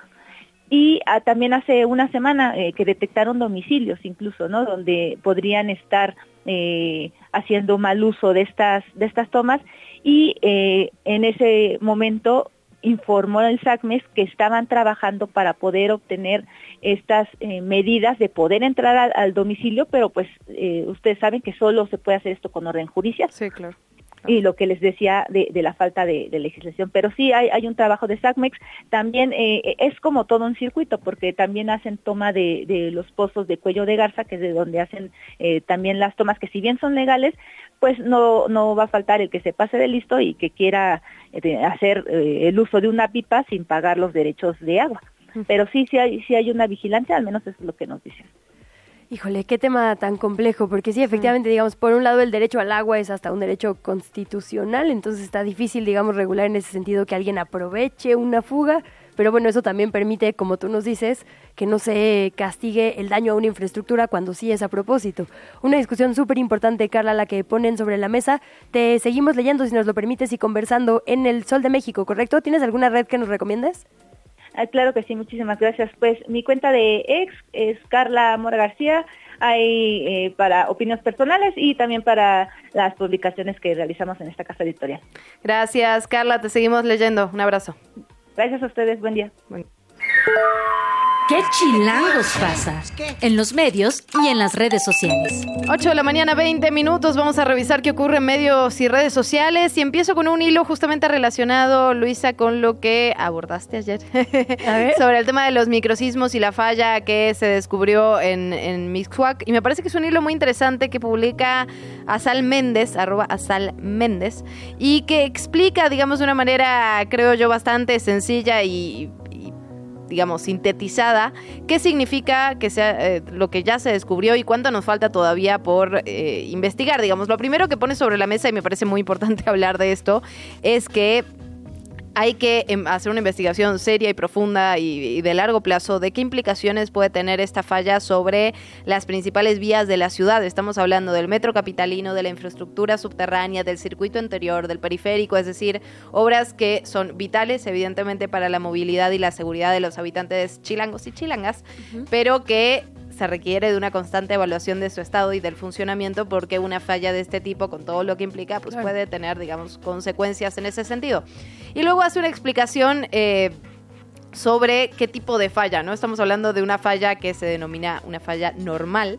y ah, también hace una semana eh, que detectaron domicilios incluso, ¿no? Donde podrían estar eh, haciendo mal uso de estas de estas tomas y eh, en ese momento informó el SACMES que estaban trabajando para poder obtener estas eh, medidas de poder entrar al, al domicilio, pero pues eh, ustedes saben que solo se puede hacer esto con orden judicial. Sí, claro. y lo que les decía de, de la falta de, de legislación. Pero sí hay, hay un trabajo de SACMEX, también eh, es como todo un circuito, porque también hacen toma de, de los pozos de cuello de garza, que es de donde hacen eh, también las tomas, que si bien son legales, pues no, no va a faltar el que se pase de listo y que quiera eh, hacer eh, el uso de una pipa sin pagar los derechos de agua. Pero sí, sí hay, sí hay una vigilancia, al menos es lo que nos dicen. Híjole, qué tema tan complejo, porque sí, efectivamente, digamos, por un lado el derecho al agua es hasta un derecho constitucional, entonces está difícil, digamos, regular en ese sentido que alguien aproveche una fuga, pero bueno, eso también permite, como tú nos dices, que no se castigue el daño a una infraestructura cuando sí es a propósito. Una discusión súper importante, Carla, la que ponen sobre la mesa. Te seguimos leyendo, si nos lo permites, y conversando en el Sol de México, ¿correcto? ¿Tienes alguna red que nos recomiendes? Ah, claro que sí, muchísimas gracias. Pues mi cuenta de ex es Carla Mora García. Hay eh, para opiniones personales y también para las publicaciones que realizamos en esta casa editorial. Gracias, Carla. Te seguimos leyendo. Un abrazo. Gracias a ustedes. Buen día. ¿Qué chilangos pasa? En los medios y en las redes sociales. 8 de la mañana, 20 minutos. Vamos a revisar qué ocurre en medios y redes sociales. Y empiezo con un hilo justamente relacionado, Luisa, con lo que abordaste ayer. <laughs> Sobre el tema de los microsismos y la falla que se descubrió en, en Mixhuac. Y me parece que es un hilo muy interesante que publica Asal Méndez, arroba Asal Méndez, y que explica, digamos, de una manera, creo yo, bastante sencilla y digamos, sintetizada, qué significa que sea eh, lo que ya se descubrió y cuánto nos falta todavía por eh, investigar. Digamos, lo primero que pone sobre la mesa, y me parece muy importante <laughs> hablar de esto, es que hay que em, hacer una investigación seria y profunda y, de largo plazo de qué implicaciones puede tener esta falla sobre las principales vías de la ciudad. Estamos hablando del metro capitalino, de la infraestructura subterránea, del circuito interior, del periférico, es decir, obras que son vitales evidentemente para la movilidad y la seguridad de los habitantes chilangos y chilangas, pero que se requiere de una constante evaluación de su estado y del funcionamiento porque una falla de este tipo, con todo lo que implica, pues puede tener, digamos, consecuencias en ese sentido. Y luego hace una explicación eh, sobre qué tipo de falla, ¿no? Estamos hablando de una falla que se denomina una falla normal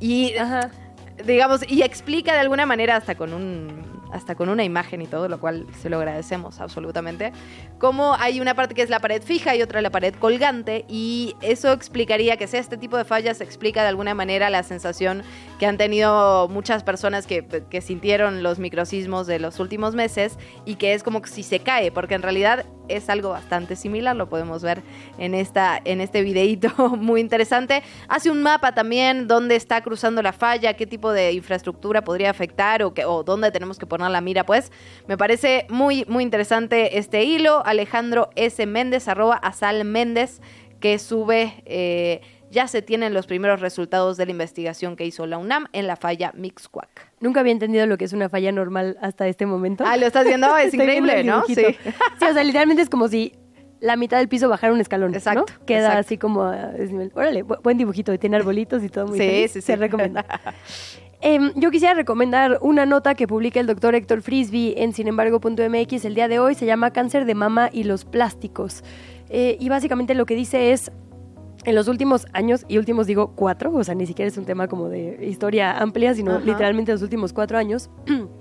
y, <laughs> digamos, y explica de alguna manera hasta con un hasta con una imagen y todo, lo cual se lo agradecemos absolutamente. Como hay una parte que es la pared fija y otra la pared colgante, y eso explicaría que sea este tipo de fallas, explica de alguna manera la sensación que han tenido muchas personas que, que sintieron los microsismos de los últimos meses y que es como si se cae, porque en realidad es algo bastante similar, lo podemos ver en, esta, en este videíto <laughs> muy interesante. Hace un mapa también dónde está cruzando la falla, qué tipo de infraestructura podría afectar o, que, o dónde tenemos que poner la mira, pues me parece muy, muy interesante este hilo. Alejandro S. Méndez, arroba Asal Méndez, que sube... Eh, ya se tienen los primeros resultados de la investigación que hizo la UNAM en la falla Mixcuac. Nunca había entendido lo que es una falla normal hasta este momento. Ah, lo estás viendo, <laughs> es increíble, ¿no? Sí. sí, o sea, literalmente es como si la mitad del piso bajara un escalón. Exacto. ¿no? Queda así como a desnivel. Órale, buen dibujito, tiene arbolitos y todo muy Sí, sí, sí. Se recomienda. <laughs> Eh, yo quisiera recomendar una nota que publica el doctor Héctor Frisby en sinembargo.mx el día de hoy. Se llama Cáncer de mama y los plásticos. Eh, y básicamente lo que dice es en los últimos años, y últimos digo cuatro, o sea, ni siquiera es un tema como de historia amplia, sino Ajá. literalmente los últimos cuatro años, <clears throat>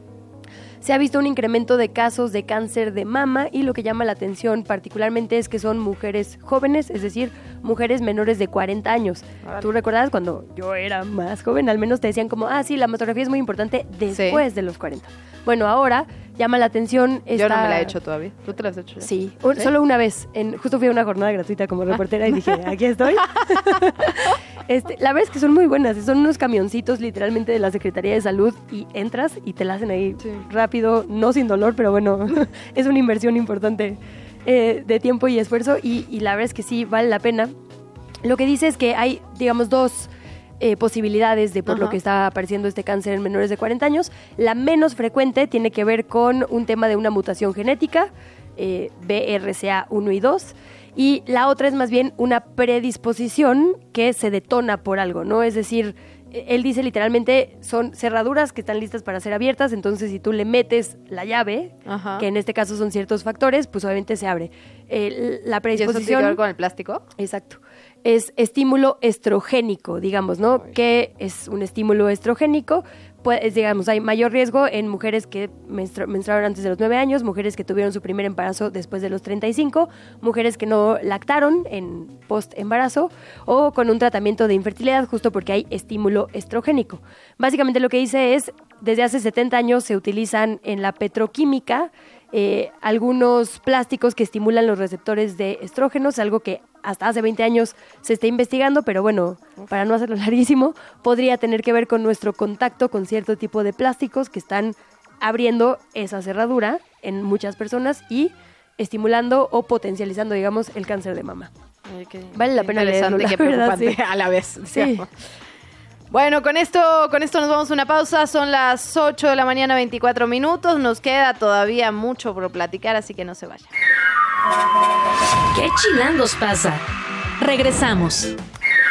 se ha visto un incremento de casos de cáncer de mama y lo que llama la atención particularmente es que son mujeres jóvenes, es decir, mujeres menores de 40 años. ¿Tú recuerdas cuando yo era más joven? Al menos te decían como, ah, sí, la mastografía es muy importante después de los 40. Bueno, ahora llama la atención esta... Yo no me la he hecho todavía. ¿Tú te la has hecho? ya? Sí, un- solo una vez. En, justo fui a una jornada gratuita como reportera y dije, aquí estoy. <laughs> Este, la verdad es que son muy buenas. Son unos camioncitos literalmente de la Secretaría de Salud y entras y te la hacen ahí rápido, no sin dolor, pero bueno, <laughs> es una inversión importante eh, de tiempo y esfuerzo y, y la verdad es que sí, vale la pena. Lo que dice es que hay, digamos, dos eh, posibilidades de por lo que está apareciendo este cáncer en menores de 40 años. La menos frecuente tiene que ver con un tema de una mutación genética, eh, BRCA1 y 2. Y la otra es más bien una predisposición que se detona por algo, ¿no? Es decir, él dice literalmente son cerraduras que están listas para ser abiertas, entonces si tú le metes la llave, Ajá. que en este caso son ciertos factores, pues obviamente se abre. Eh, la ¿Y eso tiene que predisposición... ver con el plástico? Exacto. es estímulo estrogénico, digamos, ¿no? ¿Qué es un estímulo estrogénico? Digamos, hay mayor riesgo en mujeres que menstru- menstruaron antes de los 9 años, mujeres que tuvieron su primer embarazo después de los 35, mujeres que no lactaron en post-embarazo o con un tratamiento de infertilidad justo porque hay estímulo estrogénico. Básicamente lo que dice es, desde hace 70 años se utilizan en la petroquímica eh, algunos plásticos que estimulan los receptores de estrógenos, algo que hasta hace 20 años se está investigando, pero bueno, para no hacerlo <laughs> larguísimo, podría tener que ver con nuestro contacto con cierto tipo de plásticos que están abriendo esa cerradura en muchas personas y estimulando o potencializando, digamos, el cáncer de mama. Vale la pena leerlo, la verdad, sí. <laughs> a la vez. Sí. Bueno, con esto, con esto nos vamos a una pausa. Son las 8 de la mañana, 24 minutos. Nos queda todavía mucho por platicar, así que no se vayan. ¿Qué chilangos pasa? Regresamos.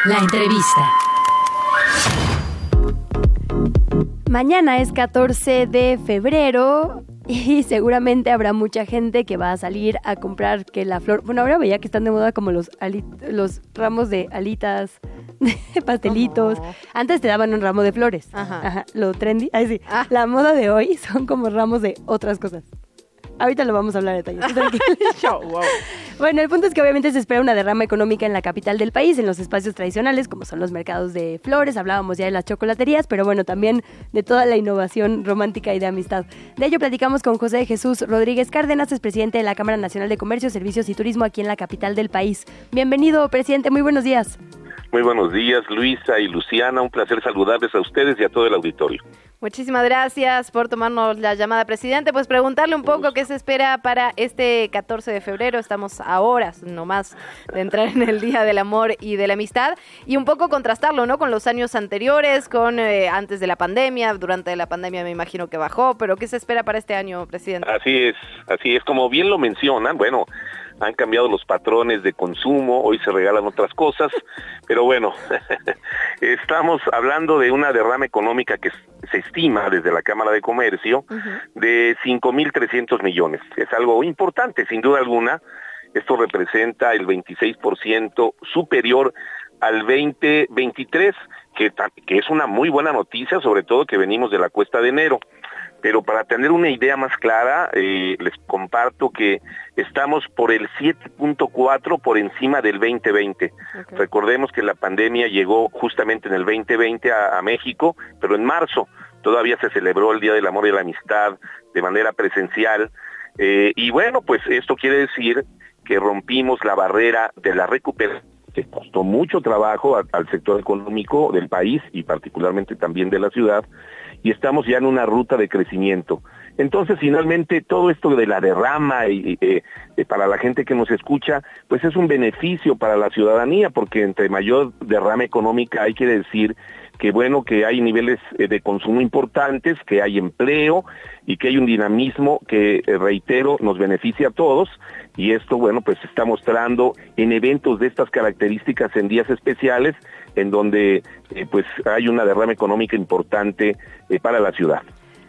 La entrevista. Mañana es 14 de febrero <laughs> y seguramente habrá mucha gente que va a salir a comprar que la flor. Bueno, ahora veía que están de moda como los, ali- los ramos de alitas, <laughs> de pastelitos. Antes te daban un ramo de flores. Ajá. Lo trendy. Ay, sí. La moda de hoy son como ramos de otras cosas. Ahorita lo vamos a hablar de detalle. <laughs> Bueno, el punto es que obviamente se espera una derrama económica en la capital del país, en los espacios tradicionales, como son los mercados de flores, hablábamos ya de las chocolaterías, pero bueno, también de toda la innovación romántica y de amistad. De ello platicamos con José Jesús Rodríguez Cárdenas, es presidente de la Cámara Nacional de Comercio, Servicios y Turismo aquí en la capital del país. Bienvenido, presidente, muy buenos días. Muy buenos días, Luisa y Luciana. Un placer saludarles a ustedes y a todo el auditorio. Muchísimas gracias por tomarnos la llamada, presidente. Pues preguntarle un poco qué se espera para este 14 de febrero. Estamos a horas nomás de entrar en el Día del Amor y de la Amistad y un poco contrastarlo, ¿no? Con los años anteriores, con eh, antes de la pandemia. Durante la pandemia me imagino que bajó, pero ¿qué se espera para este año, presidente? Así es, así es. Como bien lo mencionan, bueno, han cambiado los patrones de consumo, hoy se regalan otras cosas, pero bueno, <laughs> estamos hablando de una derrama económica que se estima desde la Cámara de Comercio de 5.300 millones. Es algo importante, sin duda alguna. Esto representa el 26% superior al 2023, que, ta- que es una muy buena noticia, sobre todo que venimos de la cuesta de enero. Pero para tener una idea más clara, eh, les comparto que estamos por el 7.4 por encima del 2020. Recordemos que la pandemia llegó justamente en el 2020 a, a México, pero en marzo todavía se celebró el Día del Amor y la Amistad de manera presencial. Eh, y bueno, pues esto quiere decir que rompimos la barrera de la recuperación que costó mucho trabajo al sector económico del país y particularmente también de la ciudad, y estamos ya en una ruta de crecimiento. Entonces, finalmente, todo esto de la derrama y, eh, eh, para la gente que nos escucha, pues es un beneficio para la ciudadanía, porque entre mayor derrama económica hay que decir que bueno, que hay niveles eh, de consumo importantes, que hay empleo y que hay un dinamismo que, reitero, nos beneficia a todos. Y esto, bueno, pues se está mostrando en eventos de estas características en días especiales, en donde eh, pues hay una derrama económica importante eh, para la ciudad.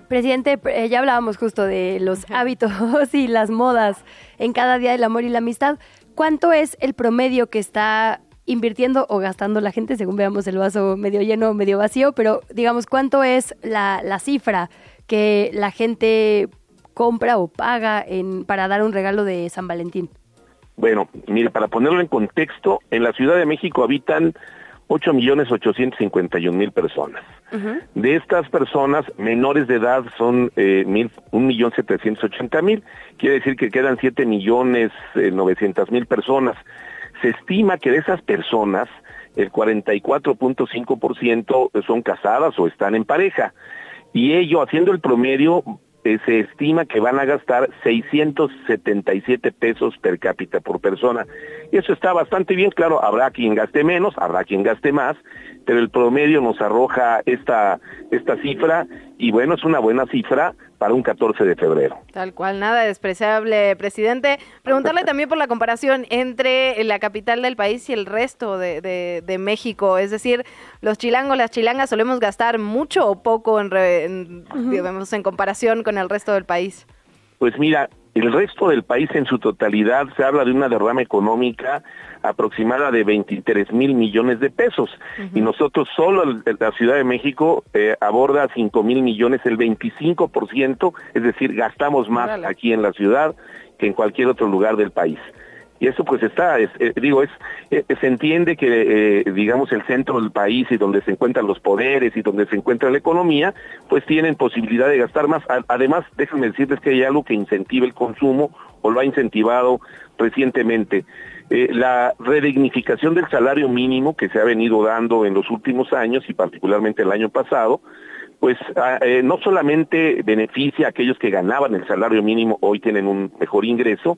Presidente, eh, ya hablábamos justo de los hábitos <laughs> y las modas en cada día del amor y la amistad. ¿Cuánto es el promedio que está invirtiendo o gastando la gente, según veamos el vaso medio lleno o medio vacío? Pero digamos, ¿cuánto es la, la cifra que la gente compra o paga en, para dar un regalo de San Valentín? Bueno, mire, para ponerlo en contexto, en la Ciudad de México habitan 8 millones 851 mil personas. De estas personas, menores de edad son eh, mil, un millón setecientos ochenta mil, quiere decir que quedan 7 millones eh, 900 mil personas. Se estima que de esas personas, el 44.5% son casadas o están en pareja. Y ello, haciendo el promedio, se estima que van a gastar 677 pesos per cápita por persona. Y eso está bastante bien, claro, habrá quien gaste menos, habrá quien gaste más, pero el promedio nos arroja esta, esta cifra y bueno, es una buena cifra para un 14 de febrero. Tal cual, nada despreciable, presidente. Preguntarle también por la comparación entre la capital del país y el resto de, de- de México. Es decir, los chilangos, las chilangas, solemos gastar mucho o poco en, re- en, digamos, en comparación con el resto del país. Pues mira, el resto del país en su totalidad se habla de una derrama económica aproximada de 23 mil millones de pesos. Y nosotros solo la Ciudad de México eh, aborda 5 mil millones, el 25%, es decir, gastamos más aquí en la ciudad que en cualquier otro lugar del país. Y eso pues está, es- eh, digo, es, eh, se entiende que, eh, digamos, el centro del país y donde se encuentran los poderes y donde se encuentra la economía, pues tienen posibilidad de gastar más. Además, déjenme decirles que hay algo que incentiva el consumo o lo ha incentivado recientemente. La redignificación del salario mínimo que se ha venido dando en los últimos años y particularmente el año pasado, pues ah, eh, no solamente beneficia a aquellos que ganaban el salario mínimo, hoy tienen un mejor ingreso,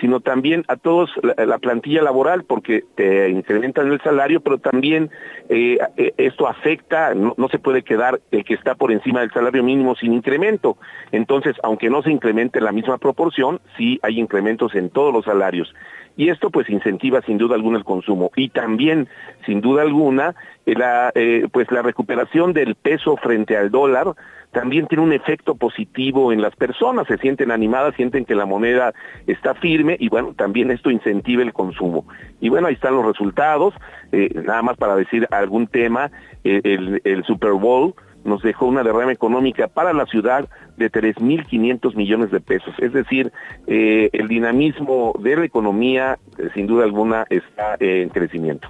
sino también a todos la, la plantilla laboral, porque te incrementan el salario, pero también eh, eh, esto afecta, no, no se puede quedar el que está por encima del salario mínimo sin incremento. Entonces, aunque no se incremente en la misma proporción, sí hay incrementos en todos los salarios. Y esto pues incentiva sin duda alguna el consumo. Y también, sin duda alguna, eh, la, eh, pues la recuperación del peso frente al dólar también tiene un efecto positivo en las personas, se sienten animadas, sienten que la moneda está firme y bueno, también esto incentiva el consumo. Y bueno, ahí están los resultados, eh, nada más para decir algún tema, eh, el, el Super Bowl nos dejó una derrama económica para la ciudad de 3.500 millones de pesos. Es decir, eh, el dinamismo de la economía, eh, sin duda alguna, está en crecimiento.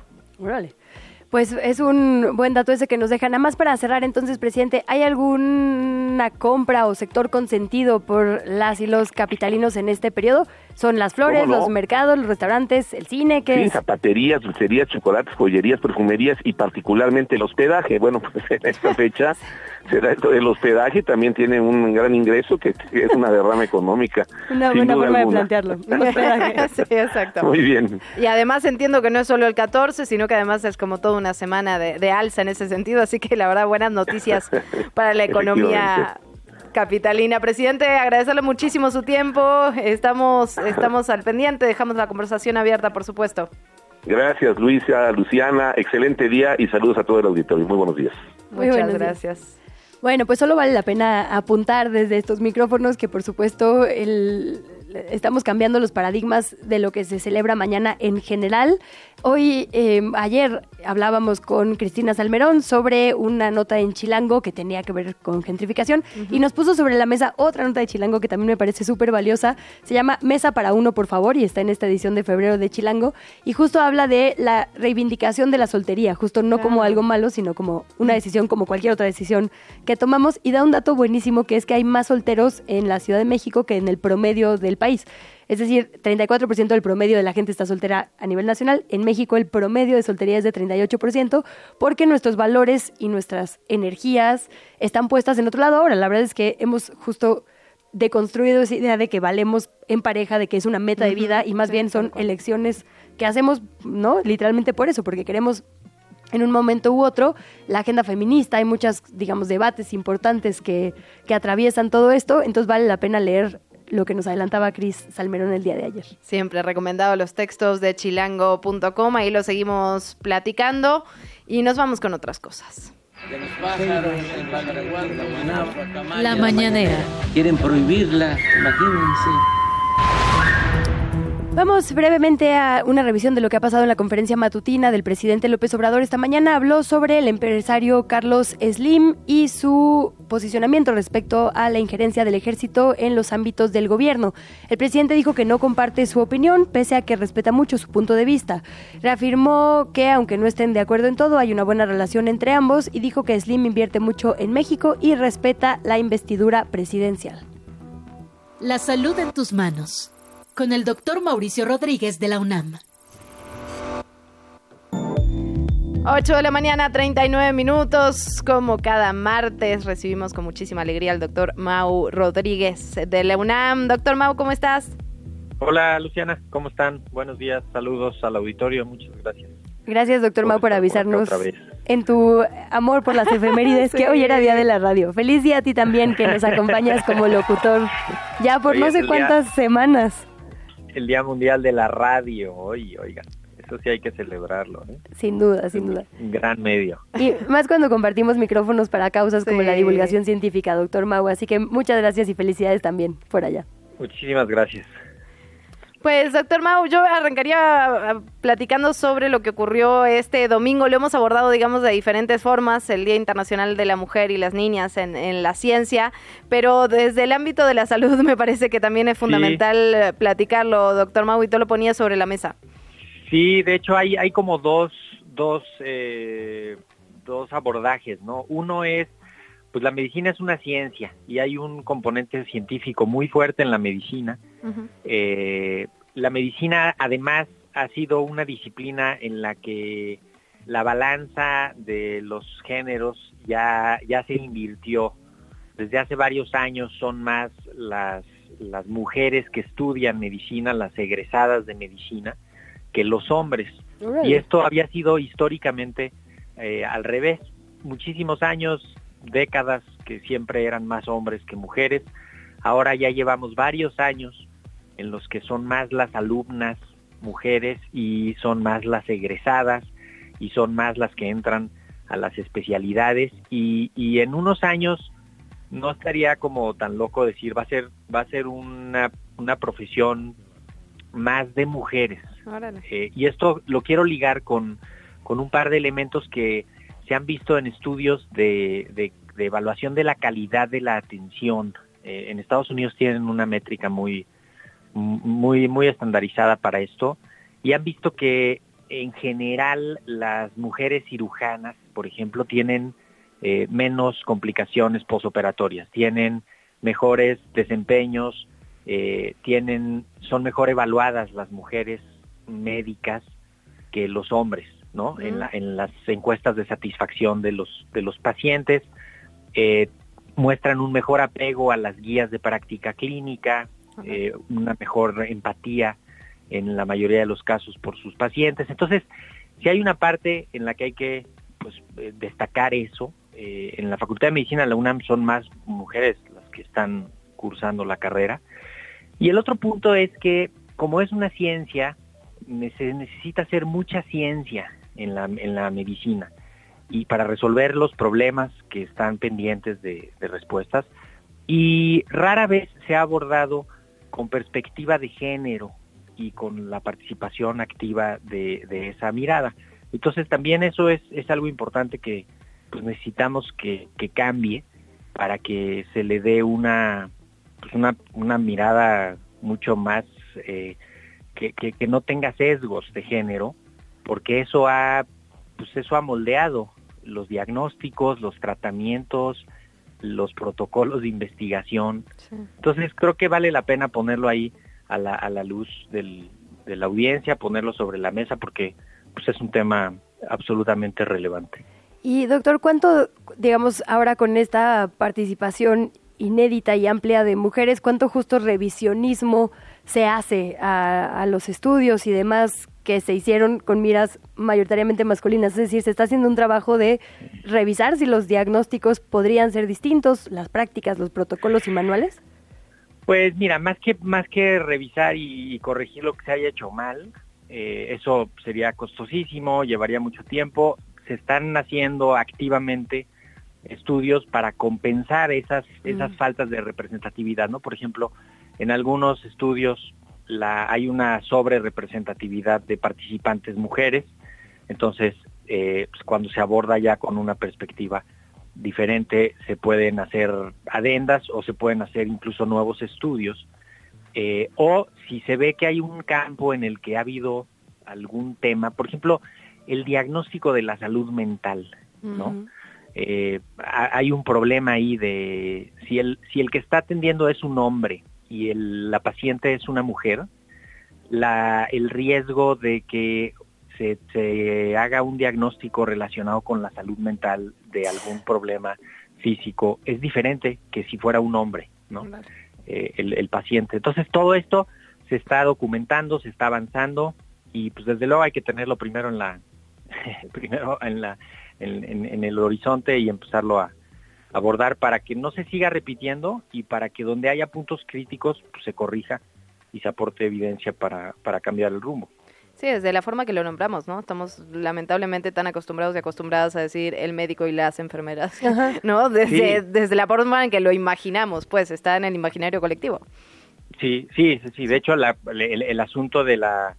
Pues es un buen dato ese que nos deja. Nada más para cerrar, entonces, presidente, ¿hay alguna compra o sector consentido por las y los capitalinos en este periodo? ¿Son las flores, los mercados, los restaurantes, el cine? ¿Qué Sí, es? zapaterías, dulcerías, chocolates, joyerías, perfumerías y particularmente el hospedaje. Bueno, pues <laughs> en esta fecha se da esto del hospedaje, también tiene un gran ingreso que, que es una derrama económica. <laughs> Una buena forma de plantearlo. <laughs> <laughs> Sí, exacto. Muy bien. Y además entiendo que no es solo el 14, sino que además es como toda una semana de, de alza en ese sentido, así que la verdad buenas noticias para la economía capitalina. Presidente, agradecerle muchísimo su tiempo, estamos, estamos al pendiente, dejamos la conversación abierta, por supuesto. Gracias, Luisa, Luciana. Excelente día y saludos a todo el auditorio. Muy buenos días. Muy Muchas buenos días. Bueno, pues solo vale la pena apuntar desde estos micrófonos que por supuesto el- estamos cambiando los paradigmas de lo que se celebra mañana en general. Hoy, eh, ayer hablábamos con Cristina Salmerón sobre una nota en Chilango que tenía que ver con gentrificación y nos puso sobre la mesa otra nota de Chilango que también me parece súper valiosa. Se llama Mesa para uno, por favor, y está en esta edición de febrero de Chilango. Y justo habla de la reivindicación de la soltería, justo no como algo malo, sino como una decisión como cualquier otra decisión que tomamos. Y da un dato buenísimo que es que hay más solteros en la Ciudad de México que en el promedio del país. Es decir, 34% del promedio de la gente está soltera a nivel nacional. En México el promedio de soltería es de 38% porque nuestros valores y nuestras energías están puestas en otro lado ahora. La verdad es que hemos justo deconstruido esa idea de que valemos en pareja, de que es una meta de vida y más bien son elecciones que hacemos, ¿no? Literalmente por eso, porque queremos en un momento u otro la agenda feminista, hay muchos, digamos, debates importantes que, que atraviesan todo esto, entonces vale la pena leer lo que nos adelantaba Cris Salmerón el día de ayer. Siempre recomendado los textos de chilango.com, ahí lo seguimos platicando y nos vamos con otras cosas. La mañanera. Quieren prohibirla, imagínense. Vamos brevemente a una revisión de lo que ha pasado en la conferencia matutina del presidente López Obrador esta mañana. Habló sobre el empresario Carlos Slim y su posicionamiento respecto a la injerencia del ejército en los ámbitos del gobierno. El presidente dijo que no comparte su opinión, pese a que respeta mucho su punto de vista. Reafirmó que, aunque no estén de acuerdo en todo, hay una buena relación entre ambos y dijo que Slim invierte mucho en México y respeta la investidura presidencial. La salud en tus manos. Con el doctor Mauricio Rodríguez de la UNAM. 8 de la mañana, 39 minutos. Como cada martes, recibimos con muchísima alegría al doctor Mau Rodríguez de la UNAM. Doctor Mau, ¿cómo estás? Hola Luciana, ¿cómo están? Buenos días, saludos al auditorio, muchas gracias. Gracias, doctor Mau, por avisarnos otra vez. en tu amor por las efemérides, <laughs> Sí. que hoy era día de la radio. Feliz día a ti también, que nos <laughs> acompañas como locutor ya por Hoy no sé día- cuántas semanas. El Día Mundial de la Radio, hoy, oigan, eso sí hay que celebrarlo, ¿eh? Sin duda, sin duda. Un gran medio. Y más cuando compartimos micrófonos para causas como la divulgación científica, doctor Mau. Así que muchas gracias y felicidades también por allá. Muchísimas gracias. Pues, doctor Mau, yo arrancaría ah, platicando sobre lo que ocurrió este domingo. Lo hemos abordado, digamos, de diferentes formas, el Día Internacional de la Mujer y las Niñas en, en la ciencia, pero desde el ámbito de la salud <laughs> me parece que también es fundamental eh, platicarlo, doctor Mau, y tú lo ponías sobre la mesa. Sí, de hecho hay, hay como dos, dos, eh, dos abordajes, ¿no? Uno es, pues la medicina es una ciencia y hay un componente científico muy fuerte en la medicina. Eh, la medicina además ha sido una disciplina en la que la balanza de los géneros ya, ya se invirtió. Desde hace varios años son más las, las mujeres que estudian medicina, las egresadas de medicina, que los hombres. Y esto había sido históricamente eh, al revés. Muchísimos años, décadas, que siempre eran más hombres que mujeres. Ahora ya llevamos varios años en los que son más las alumnas mujeres y son más las egresadas y son más las que entran a las especialidades. Y, y en unos años no estaría como tan loco decir va a ser va a ser una, una profesión más de mujeres. Eh, y esto lo quiero ligar con, con un par de elementos que se han visto en estudios de, evaluación de la calidad de la atención. Eh, en Estados Unidos tienen una métrica muy, muy, muy estandarizada para esto y han visto que en general las mujeres cirujanas, por ejemplo, tienen eh, menos complicaciones posoperatorias, tienen mejores desempeños, eh, tienen, son mejor evaluadas las mujeres médicas que los hombres, ¿no? En, la- en las encuestas de satisfacción de los, de los pacientes, eh, muestran un mejor apego a las guías de práctica clínica, eh, una mejor empatía en la mayoría de los casos por sus pacientes. Entonces, si hay una parte en la que hay que pues, eh, destacar eso, eh, en la Facultad de Medicina, en la UNAM, son más mujeres las que están cursando la carrera. Y el otro punto es que, como es una ciencia, se necesita hacer mucha ciencia en la, en la medicina y para resolver los problemas que están pendientes de, respuestas. Y rara vez se ha abordado con perspectiva de género y con la participación activa de, esa mirada. Entonces también eso es, es algo importante que pues, necesitamos que, que cambie para que se le dé una, pues, una, una mirada mucho más eh, que, que no tenga sesgos de género, porque eso ha, pues eso ha moldeado los diagnósticos, los tratamientos, los protocolos de investigación. Entonces creo que vale la pena ponerlo ahí a la, a la luz del- de la audiencia, ponerlo sobre la mesa porque pues, es un tema absolutamente relevante. Y doctor, ¿cuánto, digamos, ahora con esta participación inédita y amplia de mujeres, cuánto justo revisionismo se hace a, a los estudios y demás que se hicieron con miras mayoritariamente masculinas? Es decir, se está haciendo un trabajo de revisar si los diagnósticos podrían ser distintos, las prácticas, los protocolos y manuales. Pues mira, más que más que revisar y, y corregir lo que se haya hecho mal, eh, eso sería costosísimo, llevaría mucho tiempo. Se están haciendo activamente estudios para compensar esas esas Mm. faltas de representatividad, ¿no? Por ejemplo, en algunos estudios la hay una sobre representatividad de participantes mujeres, entonces eh, pues, cuando se aborda ya con una perspectiva diferente se pueden hacer adendas o se pueden hacer incluso nuevos estudios eh, o si se ve que hay un campo en el que ha habido algún tema, por ejemplo, el diagnóstico de la salud mental, ¿no? Eh, ha- hay un problema ahí de si el si el que está atendiendo es un hombre y el- la paciente es una mujer, la, el riesgo de que se, se haga un diagnóstico relacionado con la salud mental de algún problema físico es diferente que si fuera un hombre, ¿no? Eh, el, el paciente. Entonces todo esto se está documentando, se está avanzando y pues desde luego hay que tenerlo primero en la <laughs> primero en la en, en- en el horizonte y empezarlo a abordar para que no se siga repitiendo y para que donde haya puntos críticos pues, se corrija y se aporte evidencia para, para cambiar el rumbo. Sí, desde la forma que lo nombramos, ¿no? Estamos lamentablemente tan acostumbrados y acostumbradas a decir el médico y las enfermeras, Ajá. <laughs> ¿no? Desde, Sí. desde la forma en que lo imaginamos, pues está en el imaginario colectivo. Sí, sí, sí, sí. De hecho, la- el, el asunto de la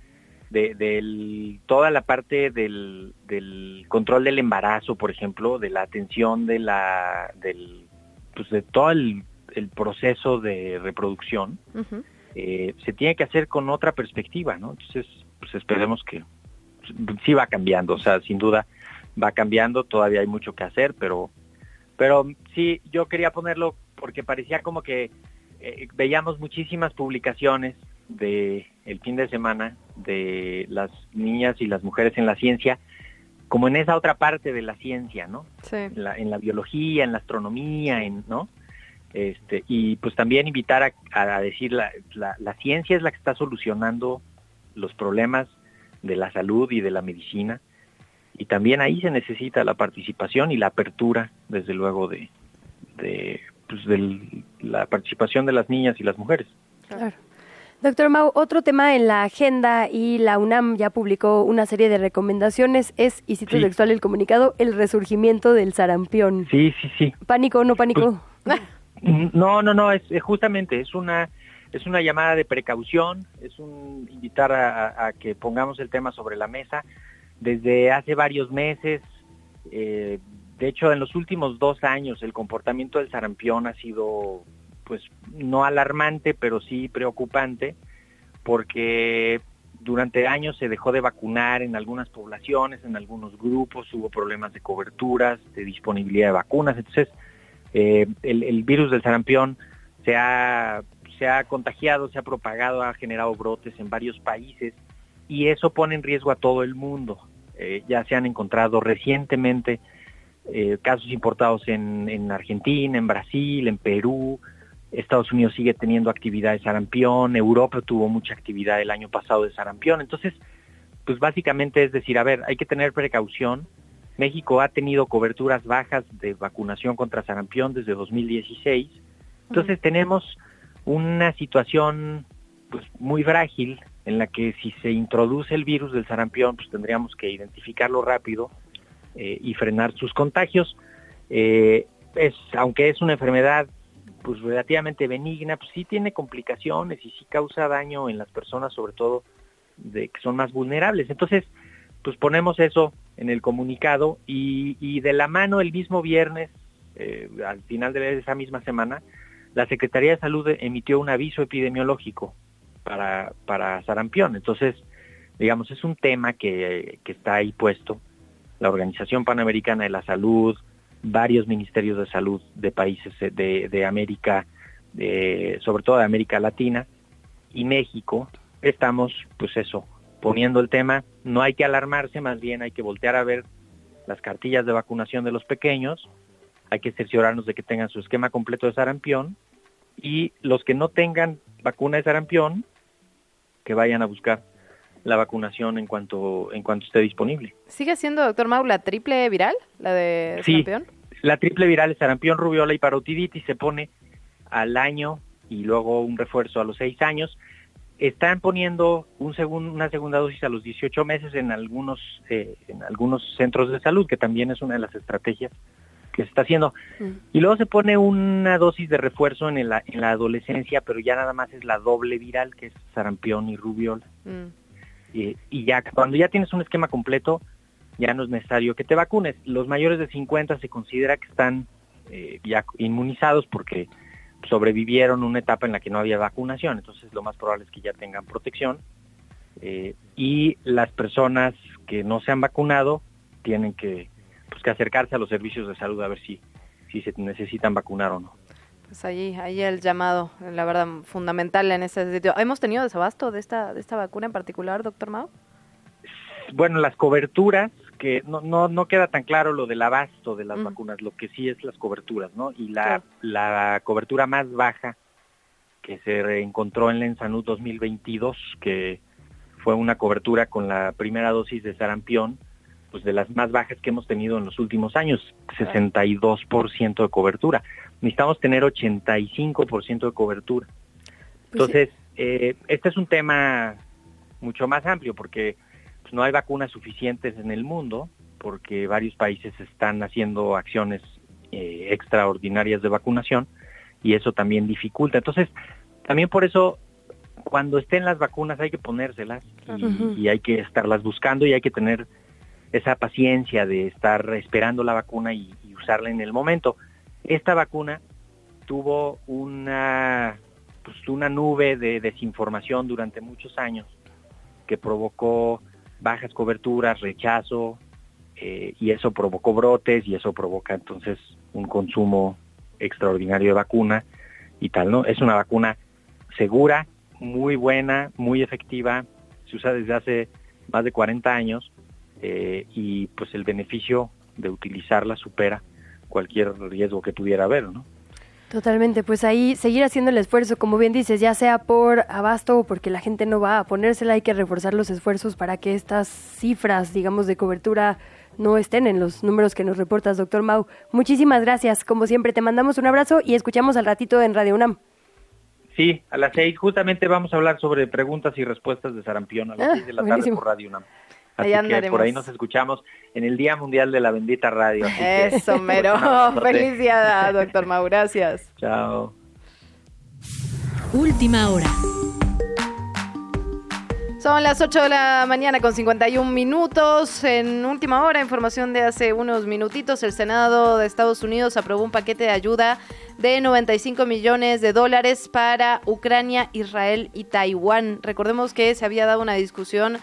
de del, toda la parte del, del control del embarazo, por ejemplo, de la atención de la del pues de todo el, el proceso de reproducción, eh, se tiene que hacer con otra perspectiva, ¿no? Entonces, pues esperemos que sí va cambiando, o sea, sin duda va cambiando, todavía hay mucho que hacer, pero pero sí, yo quería ponerlo porque parecía como que eh, veíamos muchísimas publicaciones de el fin de semana de las niñas y las mujeres en la ciencia, como en esa otra parte de la ciencia, ¿no? Sí. En la, en la biología, en la astronomía, en, ¿no? Este, y pues también invitar a, a decir la, la, la ciencia es la que está solucionando los problemas de la salud y de la medicina y también ahí se necesita la participación y la apertura desde luego de, de pues, del- la participación de las niñas y las mujeres Claro. Doctor Mau, otro tema en la agenda y la UNAM ya publicó una serie de recomendaciones es, y cito Sí. textual el comunicado, el resurgimiento del sarampión. sí sí sí ¿Pánico o no pánico? No, no, no, es, es justamente, es una, es una llamada de precaución, es un invitar a, a- a que pongamos el tema sobre la mesa. Desde hace varios meses, eh, de hecho en los últimos dos años, el comportamiento del sarampión ha sido, pues, no alarmante, pero sí preocupante, porque durante años se dejó de vacunar en algunas poblaciones, en algunos grupos, hubo problemas de coberturas, de disponibilidad de vacunas, entonces eh, el, el virus del sarampión se ha, se ha contagiado, se ha propagado, ha generado brotes en varios países y eso pone en riesgo a todo el mundo. Eh, ya se han encontrado recientemente eh, casos importados en, en Argentina, en Brasil, en Perú. Estados Unidos sigue teniendo actividad de sarampión, Europa tuvo mucha actividad el año pasado de sarampión. Entonces, pues básicamente es decir, a ver, hay que tener precaución. México ha tenido coberturas bajas de vacunación contra sarampión desde 2016. Entonces tenemos una situación pues muy frágil en la que si se introduce el virus del sarampión, pues tendríamos que identificarlo rápido eh, y frenar sus contagios. Eh, es, aunque es una enfermedad pues relativamente benigna, pues sí tiene complicaciones y sí causa daño en las personas, sobre todo de que son más vulnerables. Entonces, pues ponemos eso en el comunicado y, y de la mano el mismo viernes, eh, al final de esa misma semana, la Secretaría de Salud emitió un aviso epidemiológico para, para sarampión. Entonces, digamos, es un tema que, que está ahí puesto. La Organización Panamericana de la Salud, varios ministerios de salud de países de, de América, de- sobre todo de América Latina y México, estamos, pues eso, poniendo el tema. No hay que alarmarse, más bien hay que voltear a ver las cartillas de vacunación de los pequeños, hay que cerciorarnos de que tengan su esquema completo de sarampión y los que no tengan vacuna de sarampión, que vayan a buscar la vacunación en cuanto en cuanto esté disponible. ¿Sigue siendo, doctor Mau, la triple viral, la de Sí, sarampión? la triple viral es sarampión, rubiola y parotiditis se pone al año y luego un refuerzo a los seis años. Están poniendo un segun- una segunda dosis a los 18 meses en algunos eh, en algunos centros de salud, que también es una de las estrategias que se está haciendo. Y luego se pone una dosis de refuerzo en la, en la adolescencia, pero ya nada más es la doble viral, que es sarampión y rubiola. Mm. Y ya cuando ya tienes un esquema completo, ya no es necesario que te vacunes. Los mayores de 50 se considera que están eh, ya inmunizados porque sobrevivieron una etapa en la que no había vacunación, entonces lo más probable es que ya tengan protección. Eh, y las personas que no se han vacunado tienen que, pues, que acercarse a los servicios de salud a ver si, si se necesitan vacunar o no. Pues allí, ahí el llamado, la verdad, fundamental en ese sitio. ¿Hemos tenido desabasto de esta, de esta vacuna en particular, doctor Mau? bueno, las coberturas, que no, no, no queda tan claro lo del abasto de las vacunas, lo que sí es las coberturas, ¿no? Y la, la cobertura más baja que se encontró en la Ensanud 2022, que fue una cobertura con la primera dosis de sarampión, pues de las más bajas que hemos tenido en los últimos años, 62% de cobertura. Necesitamos tener 85% de cobertura. Entonces, eh, este es un tema mucho más amplio porque pues, no hay vacunas suficientes en el mundo, porque varios países están haciendo acciones eh, extraordinarias de vacunación y eso también dificulta. Entonces, también por eso cuando estén las vacunas hay que ponérselas y, y hay que estarlas buscando y hay que tener esa paciencia de estar esperando la vacuna y, usarla en el momento. Esta vacuna tuvo una, pues, una nube de desinformación durante muchos años que provocó bajas coberturas, rechazo, eh, y eso provocó brotes y eso provoca entonces un consumo extraordinario de vacuna y tal, ¿no? Es una vacuna segura, muy buena, muy efectiva, se usa desde hace más de 40 años eh, y pues el beneficio de utilizarla supera cualquier riesgo que pudiera haber, ¿no? Totalmente, pues ahí seguir haciendo el esfuerzo, como bien dices, ya sea por abasto o porque la gente no va a ponérsela, hay que reforzar los esfuerzos para que estas cifras, digamos, de cobertura no estén en los números que nos reportas, doctor Mau. Muchísimas gracias, como siempre, te mandamos un abrazo y escuchamos al ratito en Radio UNAM. Sí, a las seis justamente vamos a hablar sobre preguntas y respuestas de sarampión a las Ah, seis de la buenísimo. tarde por Radio UNAM. Así Ahí que andaremos. por ahí nos escuchamos en el Día Mundial de la Bendita Radio. así que- Eso, <laughs> mero. Feliz día, doctor Mau. Gracias. <laughs> Chao. Última hora. Son las 8 de la mañana con 51 minutos. En última hora, información de hace unos minutitos, el Senado de Estados Unidos aprobó un paquete de ayuda de 95 millones de dólares para Ucrania, Israel y Taiwán. Recordemos que se había dado una discusión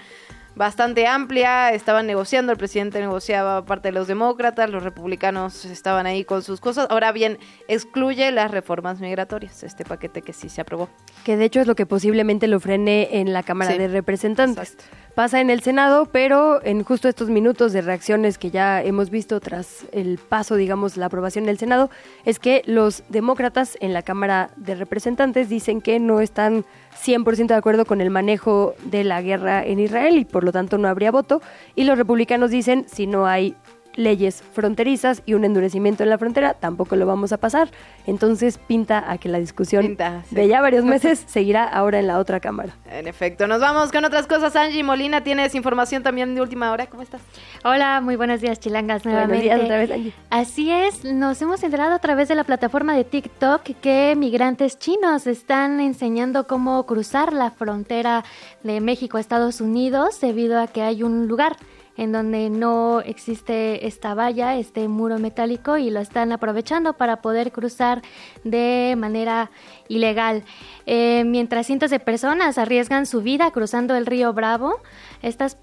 bastante amplia, estaban negociando, el presidente negociaba parte de los demócratas, los republicanos estaban ahí con sus cosas. Ahora bien, excluye las reformas migratorias, este paquete que sí se aprobó. que de hecho es lo que posiblemente lo frene en la Cámara Sí, de Representantes. Pasa en el Senado, pero en justo estos minutos de reacciones que ya hemos visto tras el paso, digamos, la aprobación del Senado, es que los demócratas en la Cámara de Representantes dicen que no están 100% de acuerdo con el manejo de la guerra en Israel y por lo tanto no habría voto. Y los republicanos dicen si no hay leyes fronterizas y un endurecimiento en la frontera, tampoco lo vamos a pasar. Entonces pinta a que la discusión Pinta, sí. de ya varios meses <laughs> seguirá ahora en la otra cámara. En efecto, nos vamos con otras cosas. Angie Molina, tienes información también de última hora. ¿Cómo estás? Hola, muy buenos días, chilangas, Buenos nuevamente. días otra vez, Angie. Así es, nos hemos enterado a través de la plataforma de TikTok que migrantes chinos están enseñando cómo cruzar la frontera de México a Estados Unidos debido a que hay un lugar en donde no existe esta valla, este muro metálico y lo están aprovechando para poder cruzar de manera ilegal. Eh, mientras cientos de personas arriesgan su vida cruzando el río Bravo, estas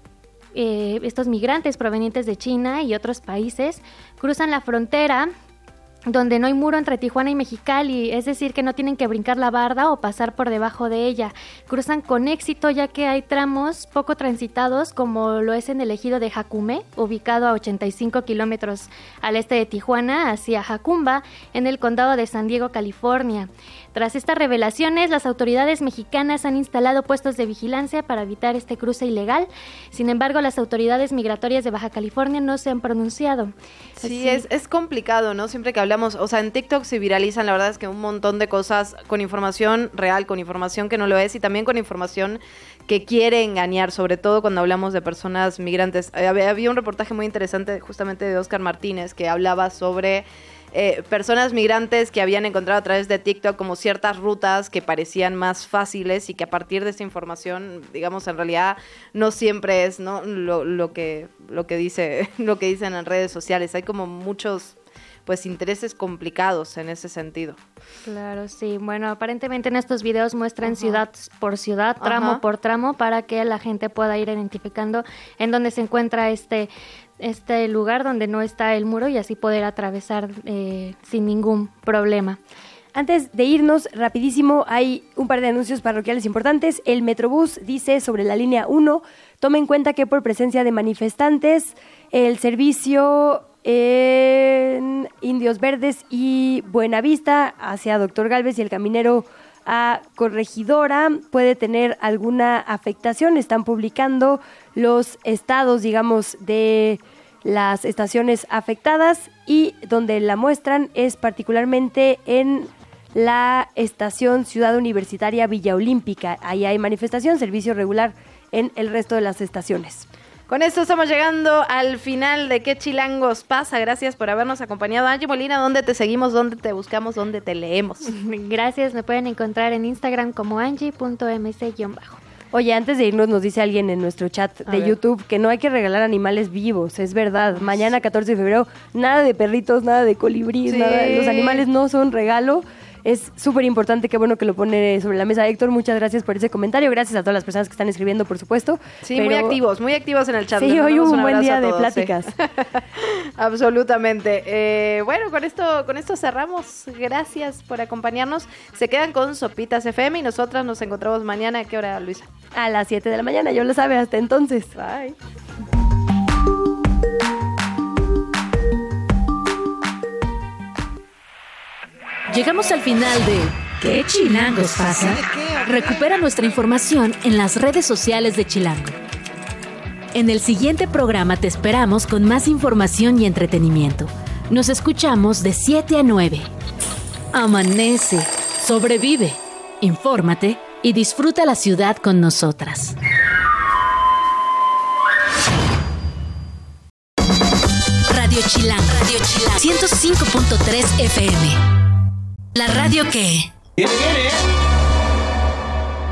eh, estos migrantes provenientes de China y otros países cruzan la frontera donde no hay muro entre Tijuana y Mexicali, es decir, que no tienen que brincar la barda o pasar por debajo de ella. Cruzan con éxito ya que hay tramos poco transitados como lo es en el ejido de Jacume, ubicado a 85 kilómetros al este de Tijuana, hacia Jacumba, en el condado de San Diego, California. Tras estas revelaciones, las autoridades mexicanas han instalado puestos de vigilancia para evitar este cruce ilegal. Sin embargo, las autoridades migratorias de Baja California no se han pronunciado. Sí, es, es complicado, ¿no? Siempre que hablamos, o sea, en TikTok se viralizan, la verdad es que un montón de cosas con información real, con información que no lo es y también con información que quiere engañar, sobre todo cuando hablamos de personas migrantes. Eh, Había, un reportaje muy interesante justamente de Oscar Martínez que hablaba sobre eh, personas migrantes que habían encontrado a través de TikTok como ciertas rutas que parecían más fáciles y que a partir de esa información, digamos, en realidad no siempre es ¿no? lo, lo que lo que dice <laughs> lo que dicen en redes sociales. Hay como muchos pues intereses complicados en ese sentido. Claro, sí. Bueno, aparentemente en estos videos muestran Ajá. ciudad por ciudad, tramo Ajá. por tramo, para que la gente pueda ir identificando en dónde se encuentra este, este lugar donde no está el muro y así poder atravesar eh, sin ningún problema. Antes de irnos, rapidísimo, hay un par de anuncios parroquiales importantes. El Metrobús dice sobre la línea 1, tome en cuenta que por presencia de manifestantes, el servicio en Indios Verdes y Buenavista hacia Doctor Galvez y el caminero a Corregidora puede tener alguna afectación. Están publicando los estados, digamos, de las estaciones afectadas y donde la muestran es particularmente en la estación Ciudad Universitaria Villa Olímpica. Ahí hay manifestación, servicio regular en el resto de las estaciones. Con esto estamos llegando al final de ¿Qué chilangos pasa? Gracias por habernos acompañado. Angie Molina, ¿dónde te seguimos? ¿Dónde te buscamos? ¿Dónde te leemos? <laughs> Gracias, me pueden encontrar en Instagram como angie.mc-bajo. Oye, antes de irnos nos dice alguien en nuestro chat de. YouTube que no hay que regalar animales vivos, es verdad. Mañana 14 de febrero, nada de perritos, nada de colibrí, Sí. nada, los animales no son regalo. Es súper importante, qué bueno que lo pone sobre la mesa Héctor. Muchas gracias por ese comentario. Gracias a todas las personas que están escribiendo, por supuesto. Sí, muy activos, muy activos en el chat. Sí, hoy hubo un un buen día de sí. pláticas. <laughs> Absolutamente. Eh, bueno, con esto, con esto cerramos. Gracias por acompañarnos. Se quedan con Sopitas FM y nosotras nos encontramos mañana. ¿A qué hora, Luisa? A las 7 de la mañana, yo lo sabe, hasta entonces. Bye. Llegamos al final de ¿Qué chilangos pasa? Recupera nuestra información en las redes sociales de Chilango. En el siguiente programa te esperamos con más información y entretenimiento. Nos escuchamos de 7 a 9. Amanece, sobrevive, infórmate y disfruta la ciudad con nosotras. Radio Chilango. Radio Chilango. 105.3 FM. La radio que...